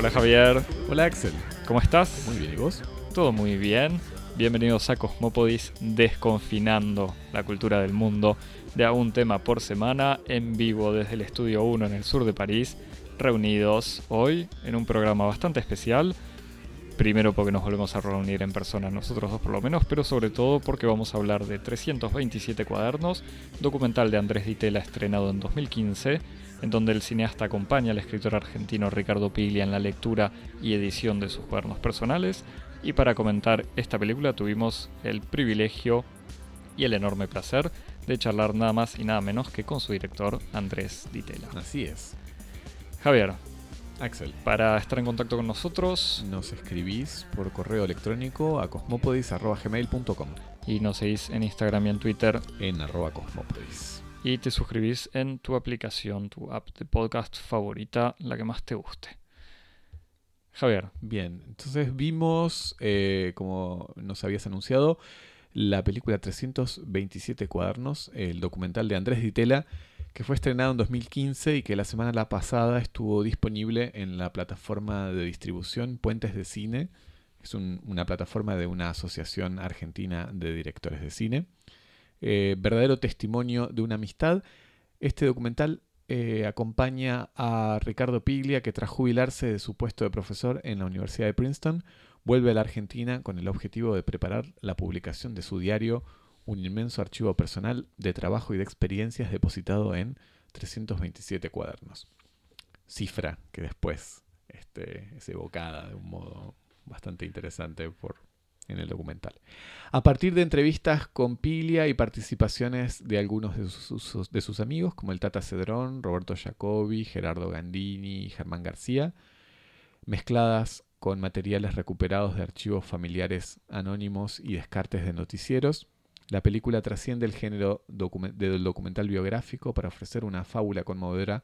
Hola Javier, Hola Axel. ¿cómo estás? Muy bien, ¿y vos? Todo muy bien. Bienvenidos a Cosmópodis Desconfinando la cultura del mundo de a un tema por semana en vivo desde el Estudio 1 en el sur de París, reunidos hoy en un programa bastante especial. Primero porque nos volvemos a reunir en persona nosotros dos por lo menos, pero sobre todo porque vamos a hablar de 327 cuadernos, documental de Andrés Ditela estrenado en 2015, en donde el cineasta acompaña al escritor argentino Ricardo Piglia en la lectura y edición de sus cuadernos personales. Y para comentar esta película tuvimos el privilegio y el enorme placer de charlar nada más y nada menos que con su director Andrés Ditela. Así es. Javier, Axel, para estar en contacto con nosotros nos escribís por correo electrónico a cosmopodis.gmail.com y nos seguís en Instagram y en Twitter en arroba cosmopodis. Y te suscribís en tu aplicación, tu app de podcast favorita, la que más te guste. Javier, Bien, entonces vimos, eh, como nos habías anunciado, la película 327 cuadernos, el documental de Andrés Ditela, que fue estrenado en 2015 y que la semana la pasada estuvo disponible en la plataforma de distribución Puentes de Cine. Es un- una plataforma de una asociación argentina de directores de cine. Eh, verdadero testimonio de una amistad. Este documental eh, acompaña a Ricardo Piglia, que tras jubilarse de su puesto de profesor en la Universidad de Princeton, vuelve a la Argentina con el objetivo de preparar la publicación de su diario, un inmenso archivo personal de trabajo y de experiencias depositado en 327 cuadernos. Cifra que después este, es evocada de un modo bastante interesante por, en el documental. A partir de entrevistas con Piglia y participaciones de algunos de sus, amigos, como el Tata Cedrón, Roberto Jacobi, Gerardo Gandini y Germán García, mezcladas con materiales recuperados de archivos familiares anónimos y descartes de noticieros, la película trasciende el género del documental biográfico para ofrecer una fábula conmovedora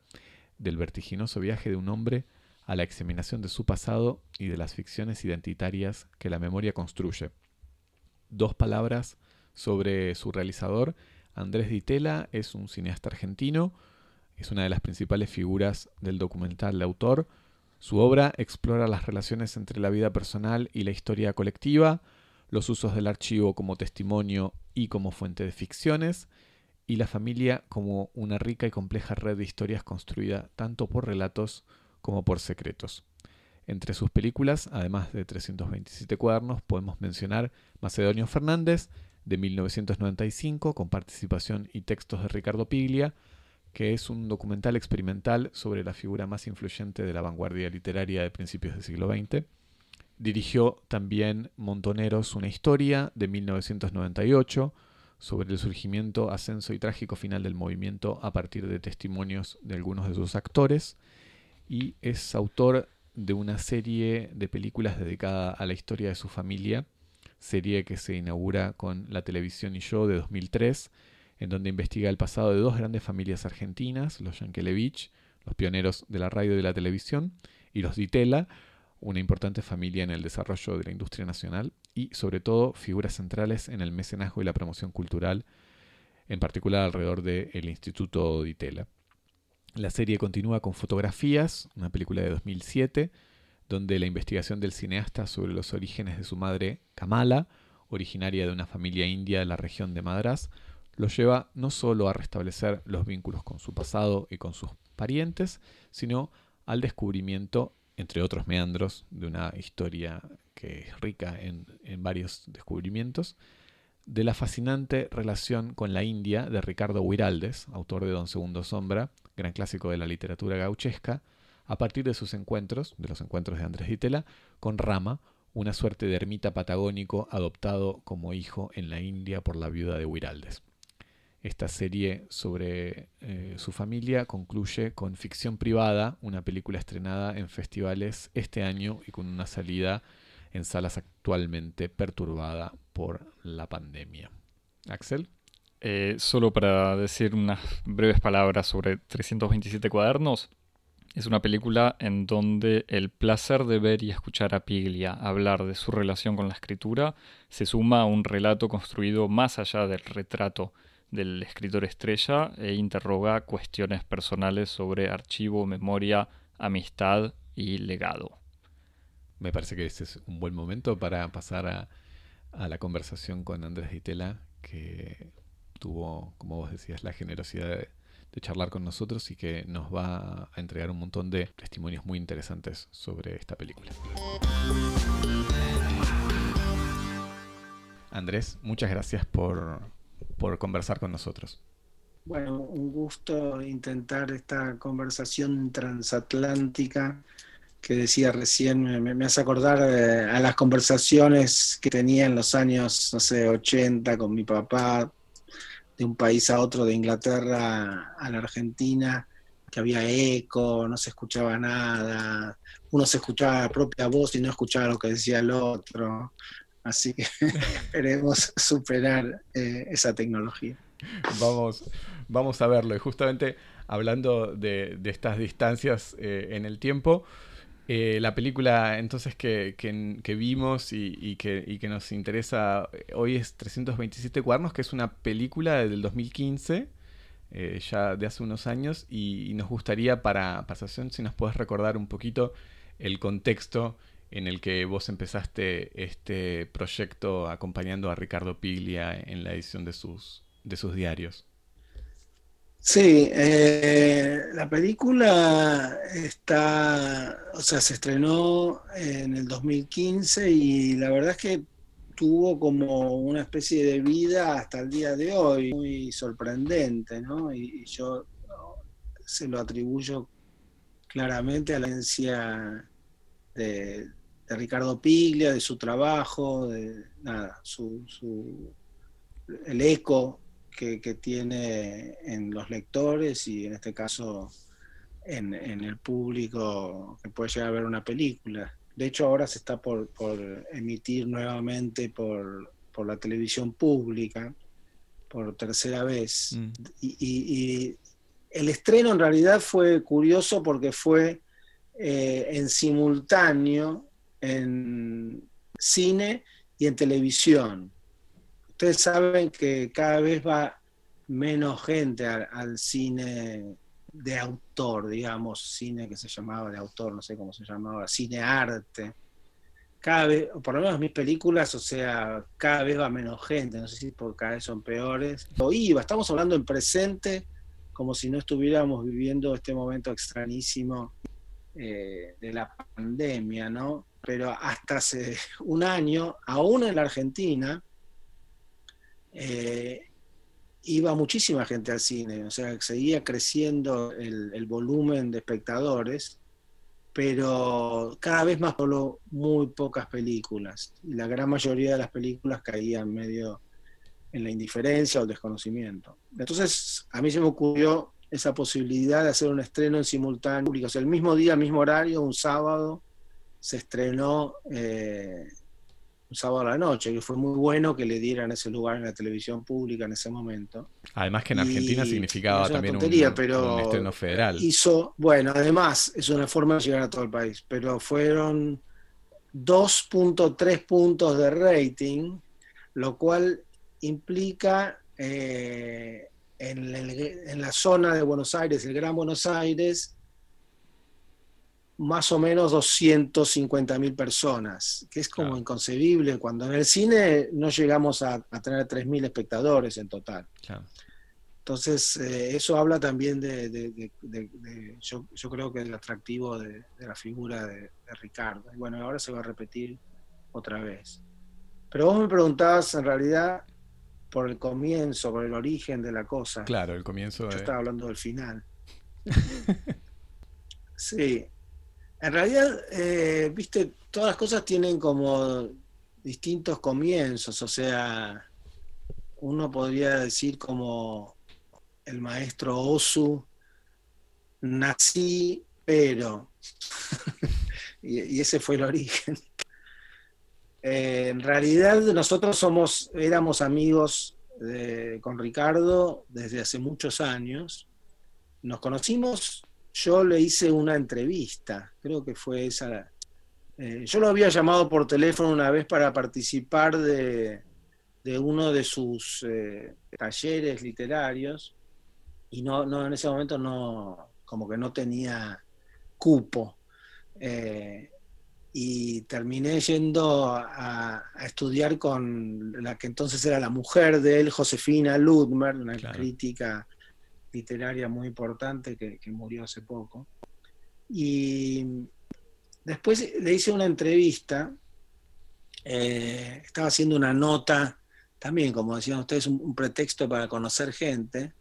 del vertiginoso viaje de un hombre a la examinación de su pasado y de las ficciones identitarias que la memoria construye. Dos palabras sobre su realizador. Andrés Ditela es un cineasta argentino, es una de las principales figuras del documental de autor. Su obra explora las relaciones entre la vida personal y la historia colectiva, los usos del archivo como testimonio y como fuente de ficciones, y la familia como una rica y compleja red de historias construida tanto por relatos como por secretos. Entre sus películas, además de 327 cuadernos, podemos mencionar Macedonio Fernández, de 1995, con participación y textos de Ricardo Piglia, que es un documental experimental sobre la figura más influyente de la vanguardia literaria de principios del siglo XX. Dirigió también Montoneros, una historia, de 1998, sobre el surgimiento, ascenso y trágico final del movimiento a partir de testimonios de algunos de sus actores. Y es autor de una serie de películas dedicada a la historia de su familia, serie que se inaugura con La televisión y yo de 2003, en donde investiga el pasado de dos grandes familias argentinas, los Yankelevich, los pioneros de la radio y de la televisión, y los Ditela, una importante familia en el desarrollo de la industria nacional y sobre todo figuras centrales en el mecenazgo y la promoción cultural, en particular alrededor del Instituto Ditela. La serie continúa con Fotografías, una película de 2007, donde la investigación del cineasta sobre los orígenes de su madre, Kamala, originaria de una familia india de la región de Madras, lo lleva no solo a restablecer los vínculos con su pasado y con sus parientes, sino al descubrimiento, entre otros meandros, de una historia que es rica en, en varios descubrimientos, de la fascinante relación con la India de Ricardo Huiraldes, autor de Don Segundo Sombra, gran clásico de la literatura gauchesca, a partir de sus encuentros, de los encuentros de Andrés Ditela, con Rama, una suerte de ermita patagónico adoptado como hijo en la India por la viuda de Huiraldes. Esta serie sobre eh, su familia concluye con Ficción Privada, una película estrenada en festivales este año y con una salida en salas actualmente perturbada por la pandemia. Axel. Eh, solo para decir unas breves palabras sobre 327 cuadernos, es una película en donde el placer de ver y escuchar a Piglia hablar de su relación con la escritura se suma a un relato construido más allá del retrato del escritor estrella e interroga cuestiones personales sobre archivo, memoria, amistad y legado. Me parece que ese es un buen momento para pasar a, a la conversación con Andrés Ditela, que tuvo, como vos decías, la generosidad de, de, charlar con nosotros y que nos va a entregar un montón de testimonios muy interesantes sobre esta película. Andrés, muchas gracias por, por conversar con nosotros. Bueno, un gusto intentar esta conversación transatlántica que decía recién, me, hace acordar eh, a las conversaciones que tenía en los años, no sé, 80 con mi papá, de un país a otro, de Inglaterra a la Argentina, que había eco, no se escuchaba nada, uno se escuchaba la propia voz y no escuchaba lo que decía el otro. Así que esperemos superar eh, esa tecnología. Vamos, vamos a verlo. Y justamente hablando de, de estas distancias eh, en el tiempo, eh, la película entonces que, que, vimos y, que, y, que, nos interesa hoy es 327 cuadernos, que es una película del 2015, eh, ya de hace unos años, y, y nos gustaría para pasación si nos puedes recordar un poquito el contexto en el que vos empezaste este proyecto acompañando a Ricardo Piglia en la edición de sus, de sus diarios. Sí, eh, la película está, o sea, se estrenó en el 2015 y la verdad es que tuvo como una especie de vida hasta el día de hoy, muy sorprendente, ¿no? Y, yo se lo atribuyo claramente a la agencia de, de, Ricardo Piglia, de su trabajo, de nada, su, su el eco que, que, tiene en los lectores y en este caso en, en, el público que puede llegar a ver una película. De hecho, ahora se está por, por emitir nuevamente por, por, la televisión pública, por tercera vez. Mm. Y, y, y, el estreno en realidad fue curioso porque fue eh, en simultáneo en cine y en televisión ustedes saben que cada vez va menos gente al, cine de autor, digamos, cine que se llamaba de autor, no sé cómo se llamaba, cine arte. Cada vez, por lo menos mis películas, o sea, cada vez va menos gente, no sé si por cada vez son peores. O iba, estamos hablando en presente, como si no estuviéramos viviendo este momento extrañísimo eh, de la pandemia, ¿no? Pero hasta hace un año, aún en la Argentina, eh, iba muchísima gente al cine, o sea, seguía creciendo el, volumen de espectadores, pero cada vez más solo muy pocas películas, y la gran mayoría de las películas caían medio en la indiferencia o el desconocimiento. Entonces, a mí se me ocurrió esa posibilidad de hacer un estreno en simultáneo, o el mismo día, el mismo horario, un sábado, se estrenó eh, un sábado a la noche, que fue muy bueno que le dieran ese lugar en la televisión pública en ese momento. Además que en Argentina y significaba también tontería, un, pero un estreno federal. Hizo, bueno, además es una forma de llegar a todo el país, pero fueron 2.3 puntos de rating, lo cual implica eh, en, el, en la zona de Buenos Aires, el Gran Buenos Aires, más o menos 250 mil personas, que es como claro. inconcebible cuando en el cine no llegamos a, a tener 3 mil espectadores en total. Claro. Entonces, eh, eso habla también de, de, de, de yo, yo, creo que el atractivo de, la figura de, Ricardo. Y bueno, ahora se va a repetir otra vez. Pero vos me preguntabas en realidad por el comienzo, por el origen de la cosa. Claro, el comienzo. Yo estaba hablando del final. sí, en realidad, eh, viste, todas las cosas tienen como distintos comienzos, o sea, uno podría decir como el maestro Osu, nací, pero, y, ese fue el origen. Eh, en realidad nosotros somos, éramos amigos de, con Ricardo desde hace muchos años, nos conocimos yo le hice una entrevista, creo que fue esa. Eh, yo lo había llamado por teléfono una vez para participar de, de uno de sus eh, talleres literarios y no, no, en ese momento no, como que no tenía cupo. Eh, y terminé yendo a, estudiar con la que entonces era la mujer de él, Josefina Ludmer, una crítica literaria muy importante que, murió hace poco. Y después le hice una entrevista, eh, estaba haciendo una nota, también como decían ustedes, un pretexto para conocer gente,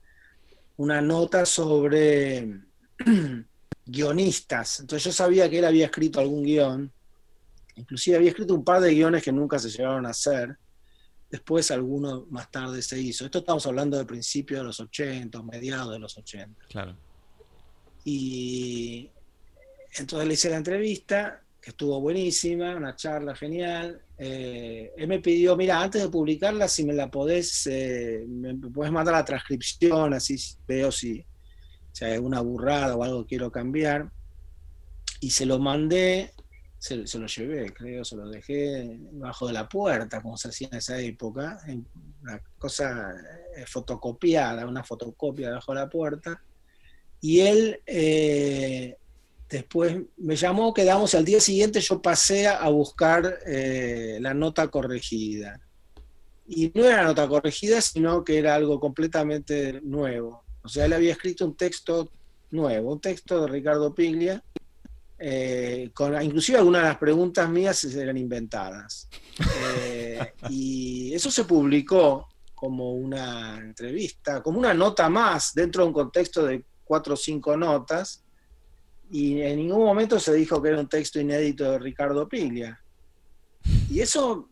una nota sobre guionistas. Entonces yo sabía que él había escrito algún guion, inclusive había escrito un par de guiones que nunca se llegaron a hacer. Después alguno más tarde se hizo. Esto estamos hablando de principios de los 80, mediados de los 80. Claro. Y entonces le hice la entrevista, que estuvo buenísima, una charla genial. Eh, él me pidió, mira, antes de publicarla, si me la podés, eh, me podés mandar la transcripción, así veo si, si hay alguna burrada o algo que quiero cambiar. Y se lo mandé, se, lo llevé, creo, se lo dejé bajo de la puerta, como se hacía en esa época, una cosa eh, fotocopiada, una fotocopia debajo de la puerta. Y él eh, después me llamó, quedamos al día siguiente, yo pasé a buscar eh, la nota corregida. Y no era nota corregida, sino que era algo completamente nuevo. O sea, él había escrito un texto nuevo, un texto de Ricardo Piglia, eh, con, inclusive algunas de las preguntas mías eran inventadas. Eh, y eso se publicó como una entrevista, como una nota más dentro de un contexto de cuatro o cinco notas, y en ningún momento se dijo que era un texto inédito de Ricardo Piglia. Y eso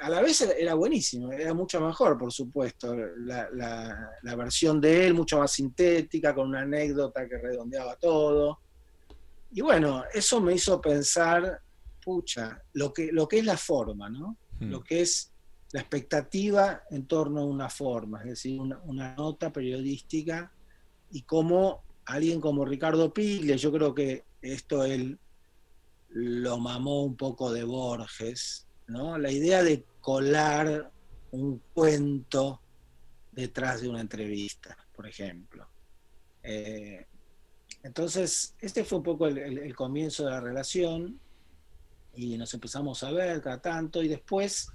a la vez era buenísimo, era mucho mejor, por supuesto, la, versión de él, mucho más sintética, con una anécdota que redondeaba todo. Y bueno, eso me hizo pensar, pucha, lo que, lo que es la forma, ¿no? Hmm. Lo que es la expectativa en torno a una forma, es decir, una, una nota periodística y cómo alguien como Ricardo Piglia, yo creo que esto él lo mamó un poco de Borges, ¿no? La idea de colar un cuento detrás de una entrevista, por ejemplo. Eh, entonces, este fue un poco el, comienzo de la relación y nos empezamos a ver cada tanto y después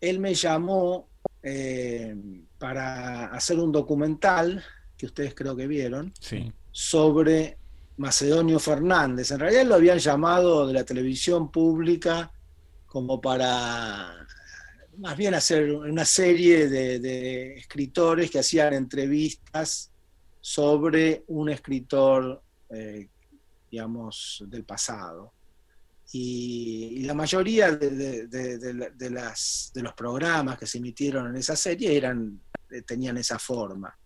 él me llamó eh, para hacer un documental que ustedes creo que vieron sobre Macedonio Fernández. En realidad lo habían llamado de la televisión pública como para más bien hacer una serie de, escritores que hacían entrevistas sobre un escritor, eh, digamos, del pasado. Y, la mayoría de, los programas que se emitieron en esa serie eran, eh, tenían esa forma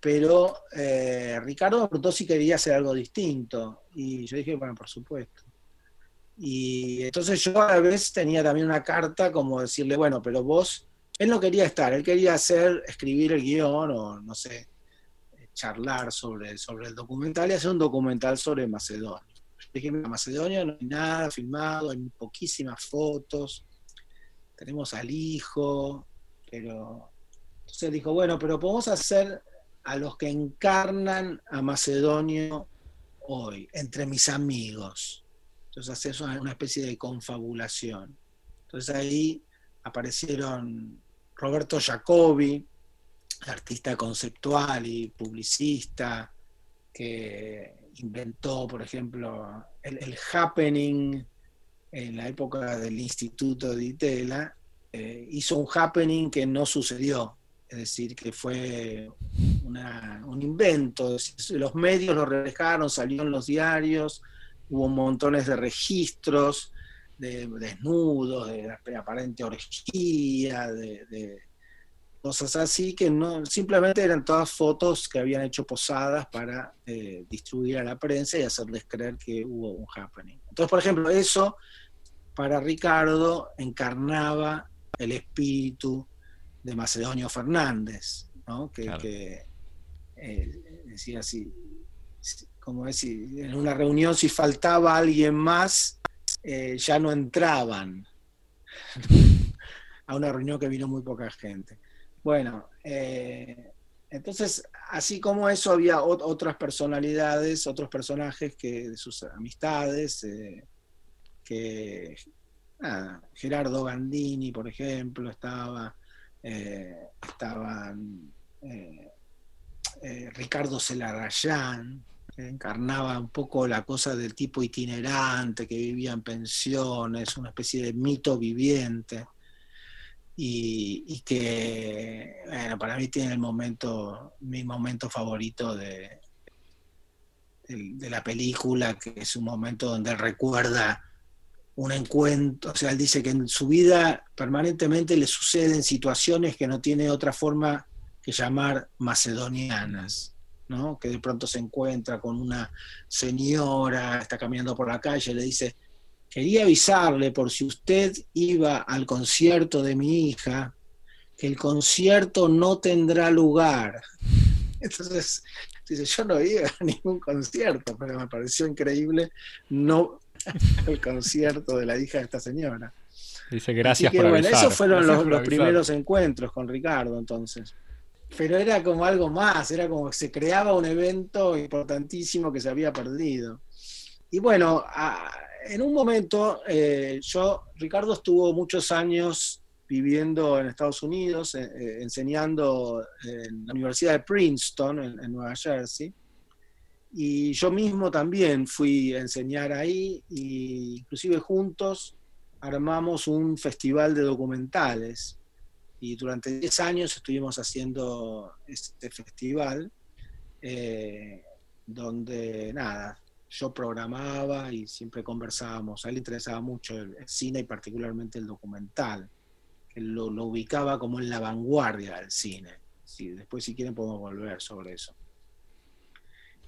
pero eh, Ricardo sí quería hacer algo distinto. Y yo dije, bueno, por supuesto. Y entonces yo a la vez tenía también una carta como decirle, bueno, pero vos, él no quería estar, él quería hacer, escribir el guion o no sé, charlar sobre, sobre el documental y hacer un documental sobre Macedonia. Dije, en Macedonia no hay nada filmado, hay poquísimas fotos, tenemos al hijo, pero... Entonces dijo, bueno, pero podemos hacer a los que encarnan a Macedonio hoy, entre mis amigos. Entonces haces una especie de confabulación. Entonces ahí aparecieron Roberto Jacobi, artista conceptual y publicista, que inventó, por ejemplo, el, happening en la época del Instituto de Itela, eh, hizo un happening que no sucedió, es decir, que fue un invento. Los medios lo reflejaron, salió en los diarios, hubo montones de registros de desnudos, de, aparente orgía, de, cosas así, que no simplemente eran todas fotos que habían hecho posadas para eh, distribuir a la prensa y hacerles creer que hubo un happening. Entonces, por ejemplo, eso para Ricardo encarnaba el espíritu de Macedonio Fernández, que, eh, decía así, como decir, en una reunión si faltaba alguien más, eh, ya no entraban a una reunión que vino muy poca gente. Bueno, eh, entonces, así como eso, había otras personalidades, otros personajes que de sus amistades, que Gerardo Gandini, por ejemplo, estaba, eh, estaban eh, eh, Ricardo Celarayán, que encarnaba un poco la cosa del tipo itinerante que vivía en pensiones, una especie de mito viviente. Y, que, bueno, para mí tiene el momento, mi momento favorito de, de, la película, que es un momento donde recuerda un encuentro, o sea, él dice que en su vida permanentemente le suceden situaciones que no tiene otra forma que llamar macedonianas, ¿no? que de pronto se encuentra con una señora, está caminando por la calle, le dice, quería avisarle por si usted iba al concierto de mi hija, que el concierto no tendrá lugar. Entonces, dice, yo no iba a ningún concierto, pero me pareció increíble no el concierto de la hija de esta señora. Dice, gracias por bueno, Esos fueron los, primeros encuentros con Ricardo, entonces. Pero era como algo más, era como que se creaba un evento importantísimo que se había perdido. Y bueno, en un momento, eh, yo, Ricardo estuvo muchos años viviendo en Estados Unidos, eh, eh, enseñando en la Universidad de Princeton, en Nueva Jersey. Y yo mismo también fui a enseñar ahí e inclusive juntos armamos un festival de documentales. Y durante 10 años estuvimos haciendo este festival donde nada, yo programaba y siempre conversábamos, a él le interesaba mucho el, cine y particularmente el documental, que lo, ubicaba como en la vanguardia del cine. Sí, después si quieren podemos volver sobre eso.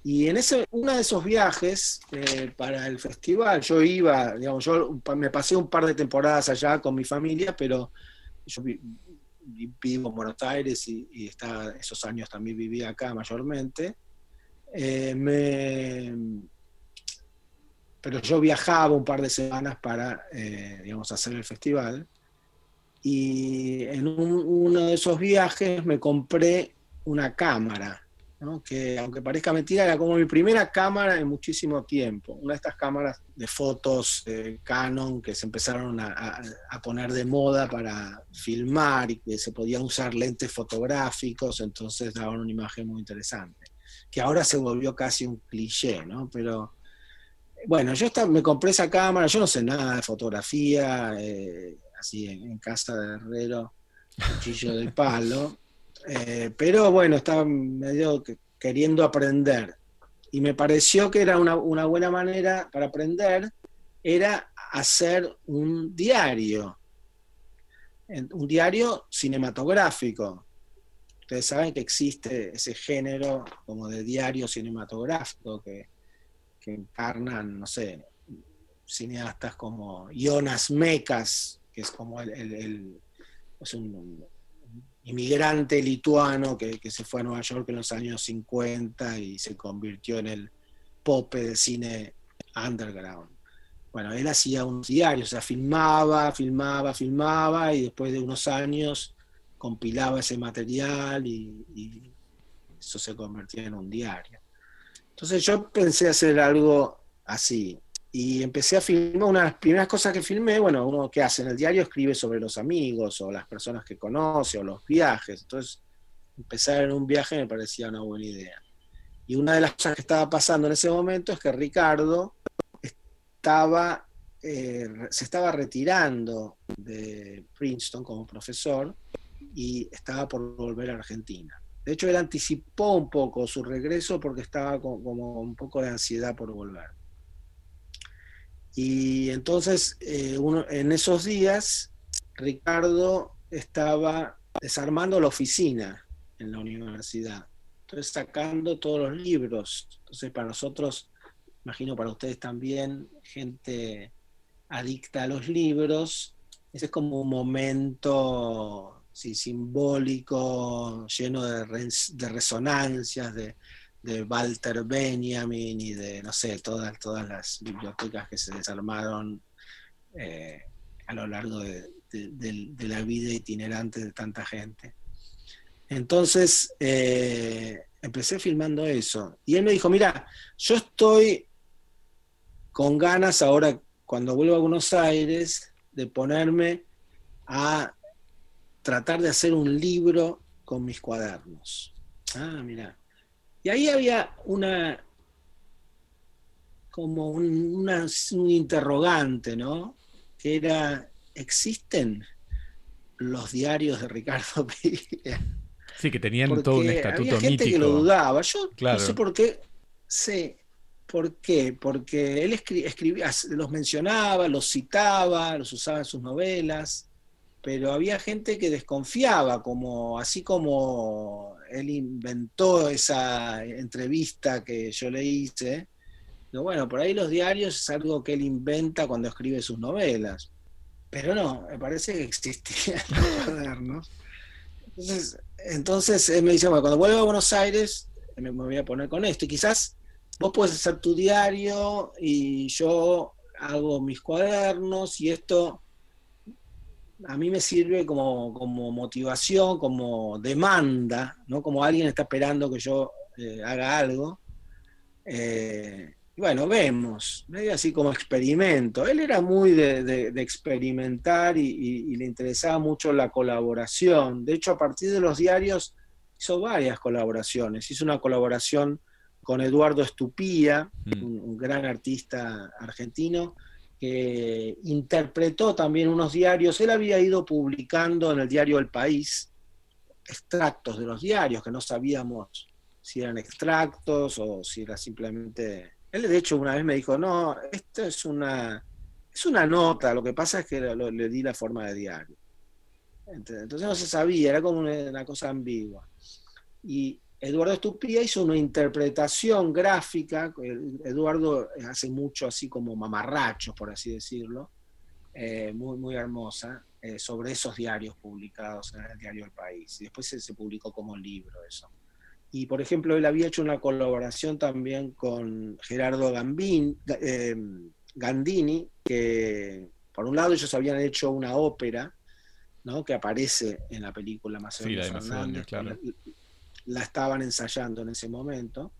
Y en ese, uno de esos viajes eh, para el festival, yo iba, digamos, yo me pasé un par de temporadas allá con mi familia, pero yo vivo en Buenos Aires y, está, esos años también vivía acá mayormente. Eh, pero yo viajaba un par de semanas para, eh, digamos, hacer el festival. Y en uno de esos viajes me compré una cámara que aunque parezca mentira, era como mi primera cámara en muchísimo tiempo. Una de estas cámaras de fotos Canon que se empezaron a, poner de moda para filmar y que se podían usar lentes fotográficos, entonces daban una imagen muy interesante. Que ahora se volvió casi un cliché, ¿no? Pero bueno, yo me compré esa cámara, yo no sé nada de fotografía, eh, así en, casa de herrero, cuchillo de palo. Eh, pero bueno, estaba medio queriendo aprender. Y me pareció que era una, buena manera para aprender, era hacer un diario, un diario cinematográfico. Ustedes saben que existe ese género como de diario cinematográfico que, encarnan, no sé, cineastas como Jonas Mekas, que es como el, un, inmigrante lituano que, se fue a Nueva York en los años 50 y se convirtió en el pope del cine underground. Bueno, él hacía un diario, o sea, filmaba, filmaba, filmaba y después de unos años compilaba ese material y, y eso se convertía en un diario. Entonces yo pensé hacer algo así, y empecé a filmar, una de las primeras cosas que filmé, bueno, uno que hace en el diario escribe sobre los amigos o las personas que conoce o los viajes, entonces empezar en un viaje me parecía una buena idea. Y una de las cosas que estaba pasando en ese momento es que Ricardo estaba, eh, se estaba retirando de Princeton como profesor y estaba por volver a Argentina. De hecho, él anticipó un poco su regreso porque estaba como un poco de ansiedad por volver. Y entonces, eh, en esos días, Ricardo estaba desarmando la oficina en la universidad. Entonces, sacando todos los libros. Entonces, para nosotros, imagino para ustedes también, gente adicta a los libros, ese es como un momento simbólico, lleno de, de resonancias, de, de Walter Benjamin y de, no sé, todas, todas las bibliotecas que se desarmaron eh, a lo largo de, la vida itinerante de tanta gente. Entonces, eh, empecé filmando eso. Y él me dijo, mira, yo estoy con ganas ahora, cuando vuelvo a Buenos Aires, de ponerme a tratar de hacer un libro con mis cuadernos. Ah, mira. Y ahí había una, como un, un interrogante, ¿no? Que era, ¿existen los diarios de Ricardo Piglia? Sí, que tenían todo un estatuto había gente que lo dudaba. Yo no sé por qué. Sí, ¿por qué? Porque él escribía, los mencionaba, los citaba, los usaba en sus novelas, pero había gente que desconfiaba, como así como él inventó esa entrevista que yo le hice. bueno, por ahí los diarios es algo que él inventa cuando escribe sus novelas. Pero no, me parece que existían los cuadernos. Entonces, entonces él me dice, bueno, cuando vuelva a Buenos Aires, me, voy a poner con esto. Y quizás vos puedes hacer tu diario y yo hago mis cuadernos y esto a mí me sirve como, motivación, como demanda, ¿no? Como alguien está esperando que yo eh, haga algo. Eh, bueno, vemos, medio así como experimento. Él era muy de, experimentar y, le interesaba mucho la colaboración. De hecho, a partir de los diarios hizo varias colaboraciones. Hizo una colaboración con Eduardo Estupía, mm. un, gran artista argentino, que interpretó también unos diarios. Él había ido publicando en el diario El País extractos de los diarios que no sabíamos si eran extractos o si era simplemente él de hecho una vez me dijo, no, esto es una, es una nota, lo que pasa es que le di la forma de diario. Entonces no se sabía, era como una, cosa ambigua. Y Eduardo Estupía hizo una interpretación gráfica, Eduardo hace mucho así como mamarrachos, por así decirlo, eh, muy, muy hermosa, eh, sobre esos diarios publicados en el diario El País. Y después se publicó como libro eso. Y por ejemplo, él había hecho una colaboración también con Gerardo Gambin, eh, Gandini, que por un lado ellos habían hecho una ópera, ¿no? que aparece en la película Macedonio sí, Fernández, claro. La, estaban ensayando en ese momento.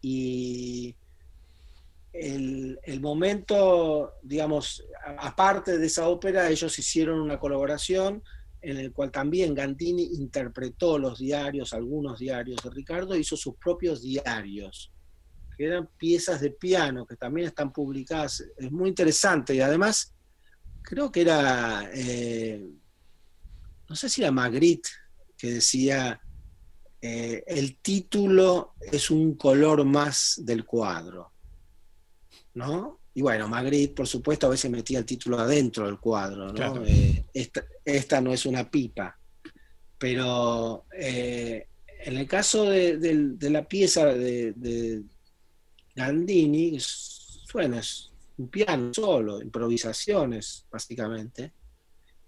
Y el, el, momento, digamos, aparte de esa ópera, ellos hicieron una colaboración en el cual también Gandini interpretó los diarios, algunos diarios de Ricardo, hizo sus propios diarios, que eran piezas de piano, que también están publicadas. Es muy interesante y además creo que era, eh, no sé si era Magritte, que decía, eh, el título es un color más del cuadro, ¿no? Y bueno, Magritte, por supuesto, a veces metía el título adentro del cuadro, ¿no? Eh, esta, no es una pipa. Pero eh, en el caso de, la pieza de, Gandini, suena, es un piano solo, improvisaciones, básicamente.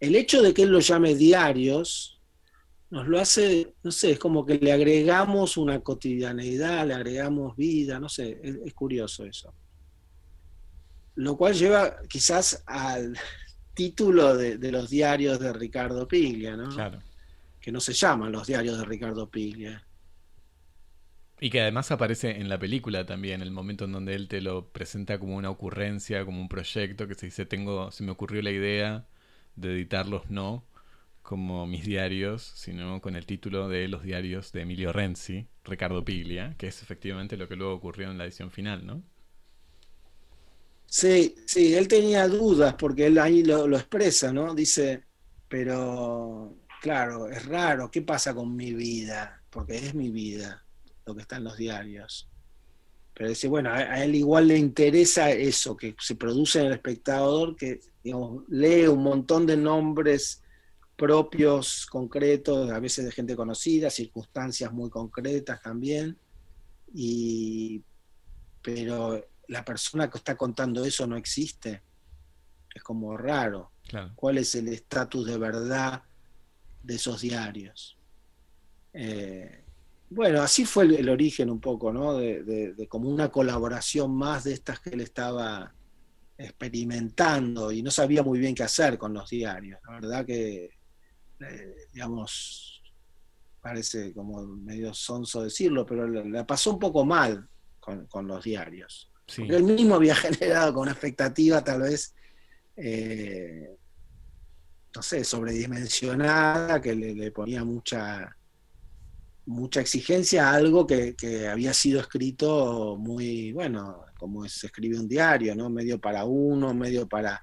El hecho de que él lo llame diarios nos lo hace, no sé, es como que le agregamos una cotidianeidad, le agregamos vida, no sé, es curioso eso lo cual lleva quizás al título de, los diarios de Ricardo Piglia, ¿no? Claro. Que no se llaman los diarios de Ricardo Piglia. Y que además aparece en la película también, el momento en donde él te lo presenta como una ocurrencia, como un proyecto, que se dice, tengo, se me ocurrió la idea de editarlos no como mis diarios, sino con el título de los diarios de Emilio Renzi, Ricardo Piglia, que es efectivamente lo que luego ocurrió en la edición final, ¿no? Sí, sí, él tenía dudas porque él ahí lo, expresa, ¿no? Dice, pero claro, es raro, ¿qué pasa con mi vida? Porque es mi vida lo que está en los diarios. Pero dice, bueno, a, él igual le interesa eso, que se produce en el espectador, que lee un montón de nombres propios, concretos, a veces de gente conocida, circunstancias muy concretas también, y, pero la persona que está contando eso no existe. Es como raro. ¿Cuál es el estatus de verdad de esos diarios? Eh, bueno, así fue el, origen un poco, ¿no? De, como una colaboración más de estas que él estaba experimentando y no sabía muy bien qué hacer con los diarios. La verdad que, eh, digamos, parece como medio sonso decirlo, pero le, pasó un poco mal con los diarios Porque él mismo había generado con una expectativa tal vez, eh, no sé, sobredimensionada, que le, ponía mucha, mucha exigencia a algo que, había sido escrito muy, bueno, como se escribe un diario, ¿no? Medio para uno, medio para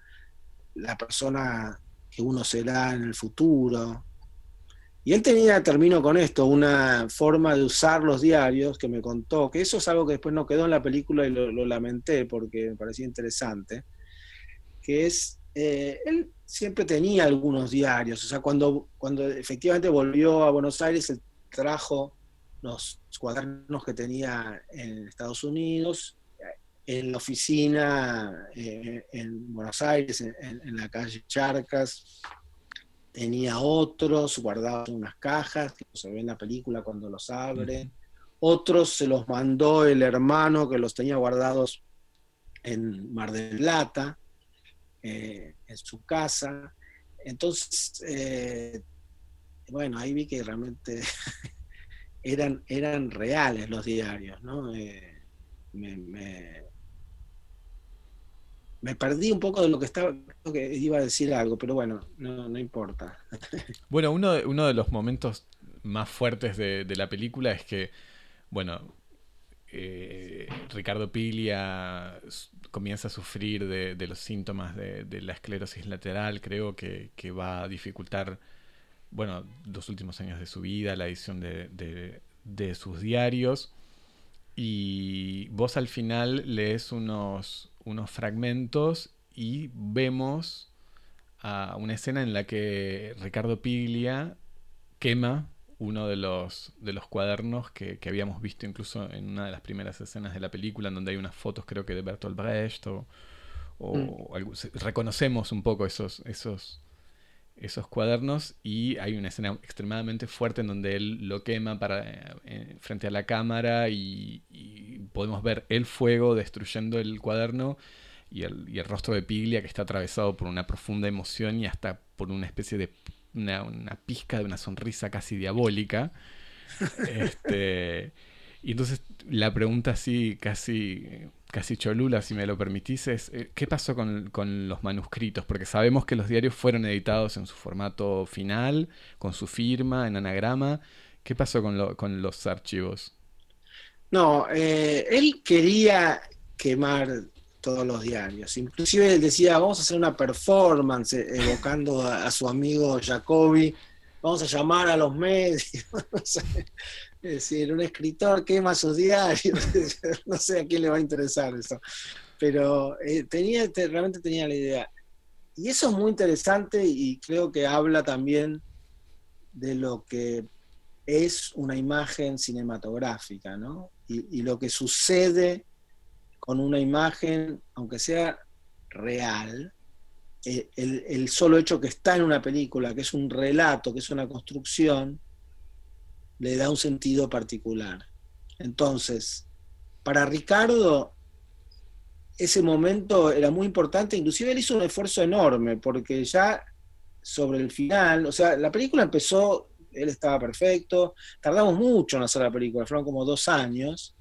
la persona que uno será en el futuro. Y él tenía, termino con esto, una forma de usar los diarios que me contó, que eso es algo que después no quedó en la película y lo, lamenté porque me parecía interesante, que es, eh, él siempre tenía algunos diarios, o sea, cuando, cuando efectivamente volvió a Buenos Aires, él trajo los cuadernos que tenía en Estados Unidos, en la oficina eh, en Buenos Aires, en la calle Charcas, tenía otros guardados en unas cajas, que se ve en la película cuando los abre. Otros se los mandó el hermano que los tenía guardados en Mar del Plata, eh, en su casa. Entonces, eh, bueno, ahí vi que realmente eran, eran reales los diarios, ¿no? Me, me perdí un poco de lo que estaba, que iba a decir algo, pero bueno, no, importa. Bueno, uno de, uno de los momentos más fuertes de, la película es que, bueno, eh, Ricardo Piglia comienza a sufrir de, los síntomas de, la esclerosis lateral, creo que, va a dificultar, bueno, los últimos años de su vida, la edición de sus diarios. Y vos al final lees unos, unos fragmentos y vemos a una escena en la que Ricardo Piglia quema uno de los, de los cuadernos que, habíamos visto incluso en una de las primeras escenas de la película, en donde hay unas fotos creo que de Bertolt Brecht o, mm. reconocemos un poco esos, esos, esos cuadernos y hay una escena extremadamente fuerte en donde él lo quema para, eh, frente a la cámara y, podemos ver el fuego destruyendo el cuaderno y el, y el, rostro de Piglia que está atravesado por una profunda emoción y hasta por una especie de una, una pizca de una sonrisa casi diabólica. este, y entonces la pregunta así casi casi cholula, si me lo permitís, eh, ¿qué pasó con, los manuscritos? Porque sabemos que los diarios fueron editados en su formato final, con su firma, en anagrama. ¿Qué pasó con, los archivos? No, eh, él quería quemar todos los diarios. Inclusive él decía, vamos a hacer una performance evocando a, su amigo Jacobi, vamos a llamar a los medios. Es decir, un escritor quema sus diarios, no sé a quién le va a interesar eso, pero eh, tenía, realmente tenía la idea. Y eso es muy interesante y creo que habla también de lo que es una imagen cinematográfica, ¿no? Y, lo que sucede con una imagen, aunque sea real, eh, el, el, solo hecho que está en una película, que es un relato, que es una construcción, le da un sentido particular. Entonces, para Ricardo, ese momento era muy importante, inclusive él hizo un esfuerzo enorme, porque ya sobre el final, o sea, la película empezó, él estaba perfecto, tardamos mucho en hacer la película, fueron como dos años,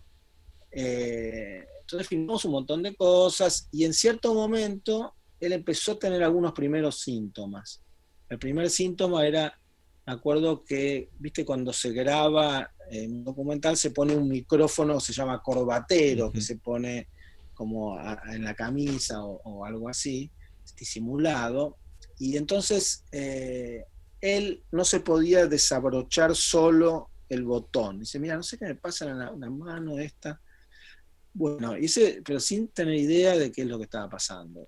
eh, entonces filmamos un montón de cosas y en cierto momento él empezó a tener algunos primeros síntomas. El primer síntoma era me acuerdo que, viste, cuando se graba en un documental se pone un micrófono, se llama corbatero, que se pone como en la camisa o, algo así, disimulado. Y entonces eh, él no se podía desabrochar solo el botón. Dice, mira, no sé qué me pasa en la, mano esta. Bueno, pero sin tener idea de qué es lo que estaba pasando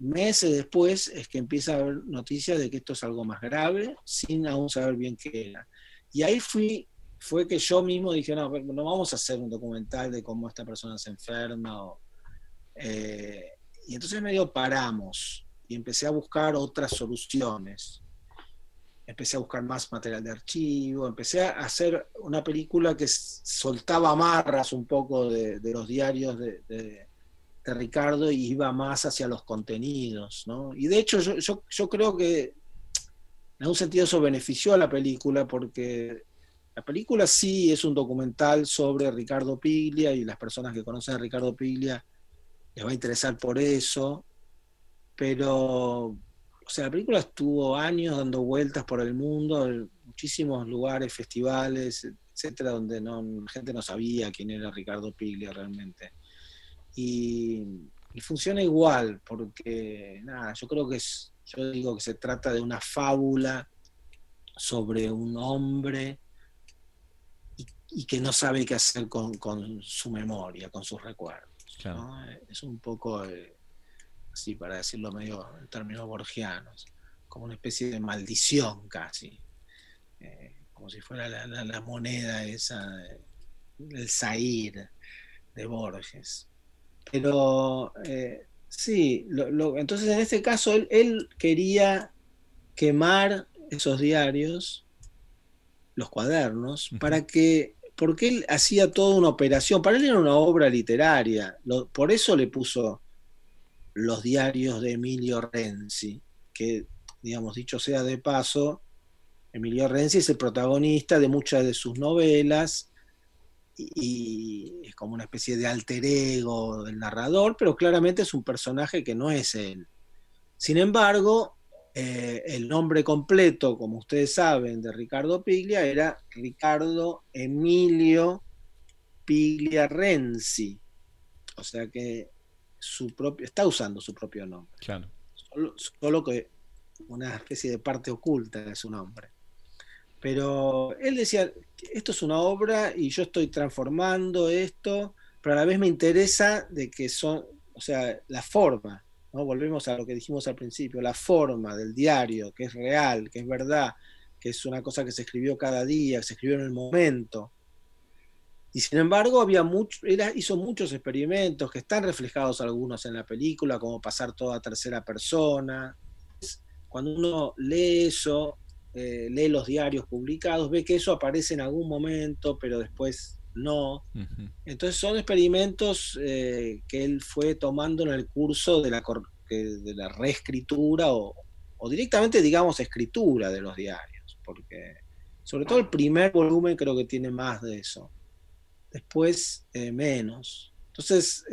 meses después es que empieza a haber noticias de que esto es algo más grave, sin aún saber bien qué era. Y ahí fui, fue que yo mismo dije, no, no vamos a hacer un documental de cómo esta persona se enferma. Eh, y entonces medio paramos y empecé a buscar otras soluciones. Empecé a buscar más material de archivo, empecé a hacer una película que soltaba amarras un poco de, los diarios de de Ricardo y iba más hacia los contenidos, ¿no? Y de hecho yo, yo, creo que en algún sentido eso benefició a la película porque la película sí es un documental sobre Ricardo Piglia y las personas que conocen a Ricardo Piglia les va a interesar por eso, pero, o sea, la película estuvo años dando vueltas por el mundo, en muchísimos lugares, festivales, etcétera, donde no, la gente no sabía quién era Ricardo Piglia realmente. Y, y funciona igual, porque, nada, yo creo que es, yo digo que se trata de una fábula sobre un hombre y, que no sabe qué hacer con, su memoria, con sus recuerdos. Es un poco, eh, así para decirlo medio en términos borgianos, como una especie de maldición casi, eh, como si fuera la, moneda esa, el Zair de Borges. Pero eh, sí, entonces en este caso él, quería quemar esos diarios, los cuadernos, para que, porque él hacía toda una operación, para él era una obra literaria, por eso le puso los diarios de Emilio Renzi, que, digamos, dicho sea de paso, Emilio Renzi es el protagonista de muchas de sus novelas, y es como una especie de alter ego del narrador, pero claramente es un personaje que no es él. Sin embargo, eh, el nombre completo, como ustedes saben, de Ricardo Piglia era Ricardo Emilio Piglia Renzi. O sea que su propio, está usando su propio nombre. Claro. solo que una especie de parte oculta de su nombre. Pero él decía, esto es una obra y yo estoy transformando esto, pero a la vez me interesa de que son, o sea, la forma, ¿no? Volvemos a lo que dijimos al principio, la forma del diario, que es real, que es verdad, que es una cosa que se escribió cada día, que se escribió en el momento. Y sin embargo, había mucho, hizo muchos experimentos que están reflejados algunos en la película, como pasar todo a tercera persona. Cuando uno lee eso, eh, lee los diarios publicados, ve que eso aparece en algún momento, pero después no. Entonces son experimentos eh, que él fue tomando en el curso de la, de la reescritura o, directamente, digamos, escritura de los diarios, porque sobre todo el primer volumen creo que tiene más de eso, después eh, menos. Entonces,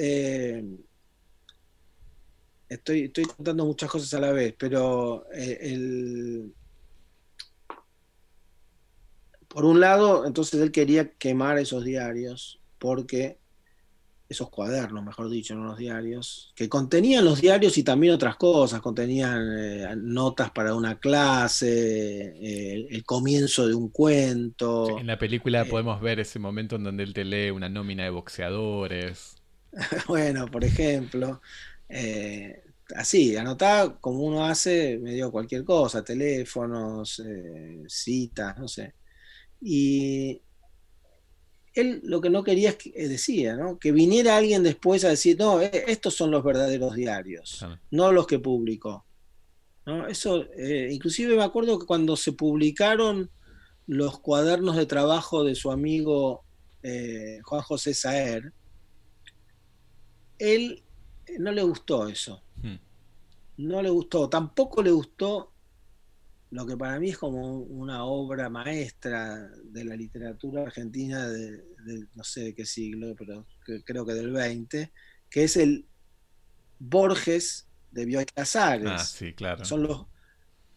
estoy, estoy contando muchas cosas a la vez, pero el por un lado, entonces él quería quemar esos diarios porque esos cuadernos, mejor dicho, no los diarios, que contenían los diarios y también otras cosas, contenían eh, notas para una clase, eh, el comienzo de un cuento. en la película eh, podemos ver ese momento en donde él te lee una nómina de boxeadores. bueno, por ejemplo, así, anotaba como uno hace medio cualquier cosa, teléfonos, citas, no sé. Y él lo que no quería es que eh, decía, ¿no? Que viniera alguien después a decir, no, eh, estos son los verdaderos diarios, no los que publicó. ¿no? Eso, eh, inclusive me acuerdo que cuando se publicaron los cuadernos de trabajo de su amigo Juan José Saer, él no le gustó eso. Hmm. No le gustó. Tampoco le gustó lo que para mí es como una obra maestra de la literatura argentina de, no sé de qué siglo, pero creo que del 20, que es el Borges de Bioy Casares. Ah, sí, claro. Son los,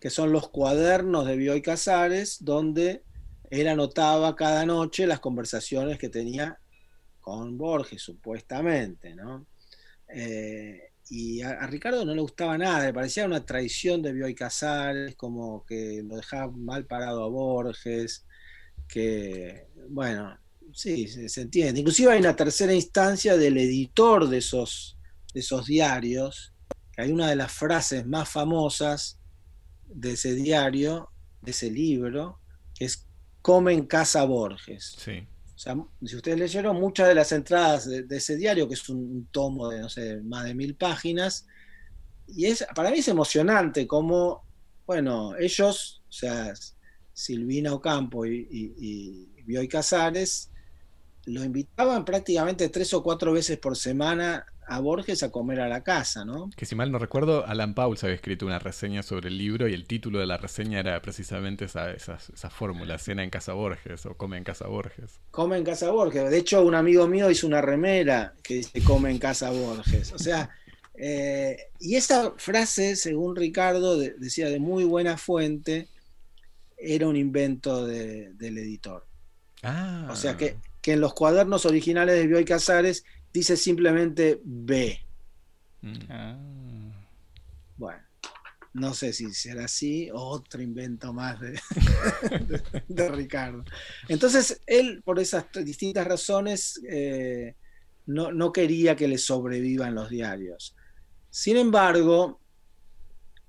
que son los cuadernos de Bioy Casares, donde él anotaba cada noche las conversaciones que tenía con Borges, supuestamente, ¿no? Eh, y a, Ricardo no le gustaba nada, le parecía una traición de Bioy Casares, como que lo dejaba mal parado a Borges, que, bueno, sí, se, entiende. Inclusive hay una tercera instancia del editor de esos, de esos diarios, que hay una de las frases más famosas de ese diario, de ese libro, que es Come en casa Borges. Sí. Sea, si ustedes leyeron muchas de las entradas de, ese diario, que es un, tomo de, no sé, más de mil páginas, y es, para mí es emocionante como, bueno, ellos, o sea, Silvina Ocampo y, y, Bioy Casares, lo invitaban prácticamente tres o cuatro veces por semana a Borges a comer a la casa, ¿no? Que si mal no recuerdo, Alan Pauls había escrito una reseña sobre el libro y el título de la reseña era precisamente esa, esa, fórmula, cena en casa Borges o come en casa Borges. Come en casa Borges. De hecho, un amigo mío hizo una remera que dice come en casa Borges. O sea, eh, y esa frase, según Ricardo, decía de muy buena fuente, era un invento del editor. Ah. O sea que, que en los cuadernos originales de Bioy Casares dice simplemente B. Mm. Ah. Bueno, no sé si será así o otro invento más de, Ricardo. Entonces, él, por esas distintas razones, eh, no, quería que le sobrevivan los diarios. Sin embargo,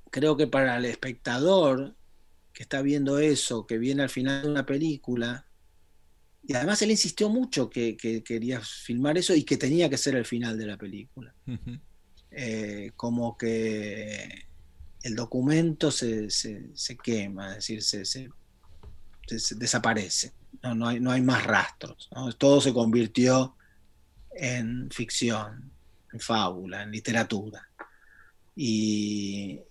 creo que para el espectador que está viendo eso, que viene al final de una película, y además él insistió mucho que, quería filmar eso y que tenía que ser el final de la película. Eh, como que el documento se, quema, es decir, se, desaparece. No, hay, no, hay, más rastros. Todo se convirtió en ficción, en fábula, en literatura. Y,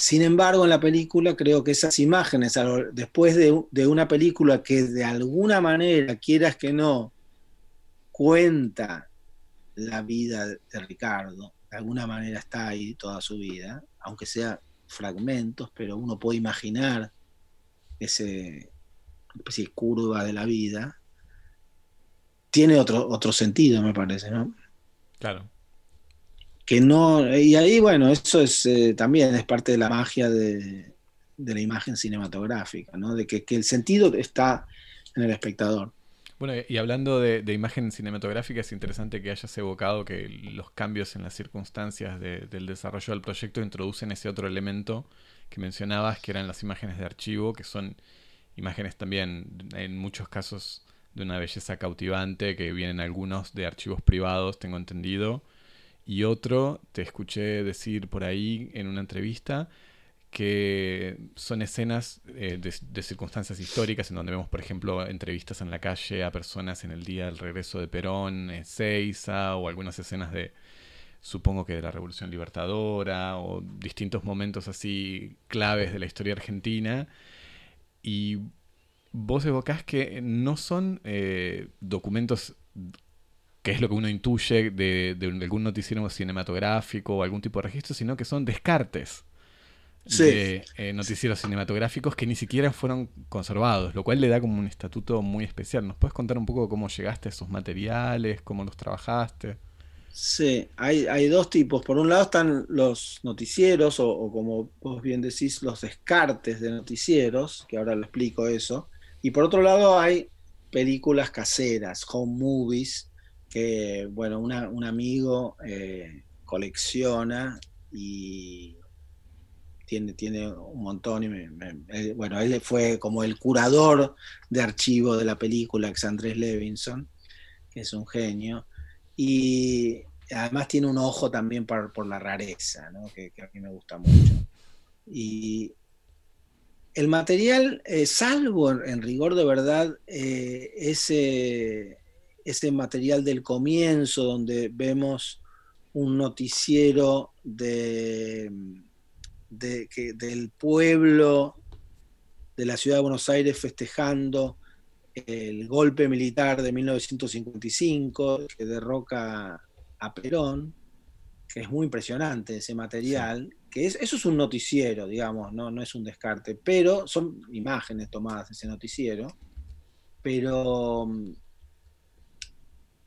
sin embargo, en la película creo que esas imágenes, después de, una película que de alguna manera, quieras que no, cuenta la vida de Ricardo, de alguna manera está ahí toda su vida, aunque sea fragmentos, pero uno puede imaginar ese especie de curva de la vida, tiene otro, otro sentido, me parece, ¿no? Claro que no, y ahí bueno, eso es eh, también es parte de la magia de, la imagen cinematográfica, ¿no? de que, el sentido está en el espectador. Bueno, y hablando de, imagen cinematográfica, es interesante que hayas evocado que los cambios en las circunstancias del desarrollo del proyecto introducen ese otro elemento que mencionabas, que eran las imágenes de archivo, que son imágenes también, en muchos casos, de una belleza cautivante, que vienen algunos de archivos privados, tengo entendido, y otro, te escuché decir por ahí en una entrevista, que son escenas eh, de, circunstancias históricas en donde vemos, por ejemplo, entrevistas en la calle a personas en el día del regreso de Perón, en Seiza, o algunas escenas de, supongo que de la Revolución Libertadora, o distintos momentos así claves de la historia argentina. Y vos evocás que no son eh, documentos que es lo que uno intuye de, algún noticiero cinematográfico o algún tipo de registro, sino que son descartes de eh, noticieros cinematográficos que ni siquiera fueron conservados, lo cual le da como un estatuto muy especial. ¿Nos puedes contar un poco cómo llegaste a esos materiales, cómo los trabajaste? Sí, hay, dos tipos. Por un lado están los noticieros, o, o, como vos bien decís, los descartes de noticieros, que ahora lo explico eso. Y por otro lado hay películas caseras, home movies, que, bueno, un amigo eh, colecciona y tiene, tiene un montón y bueno, él fue como el curador de archivo de la película, ex Andrés Levinson, que es un genio, y además tiene un ojo también por, la rareza, que, a mí me gusta mucho. Y el material, eh, salvo en, rigor de verdad, eh, ese ese material del comienzo donde vemos un noticiero de, del pueblo de la ciudad de Buenos Aires festejando el golpe militar de 1955 que derroca a Perón, que es muy impresionante ese material, que es, eso es un noticiero, digamos, no, no es un descarte, pero son imágenes tomadas de ese noticiero, pero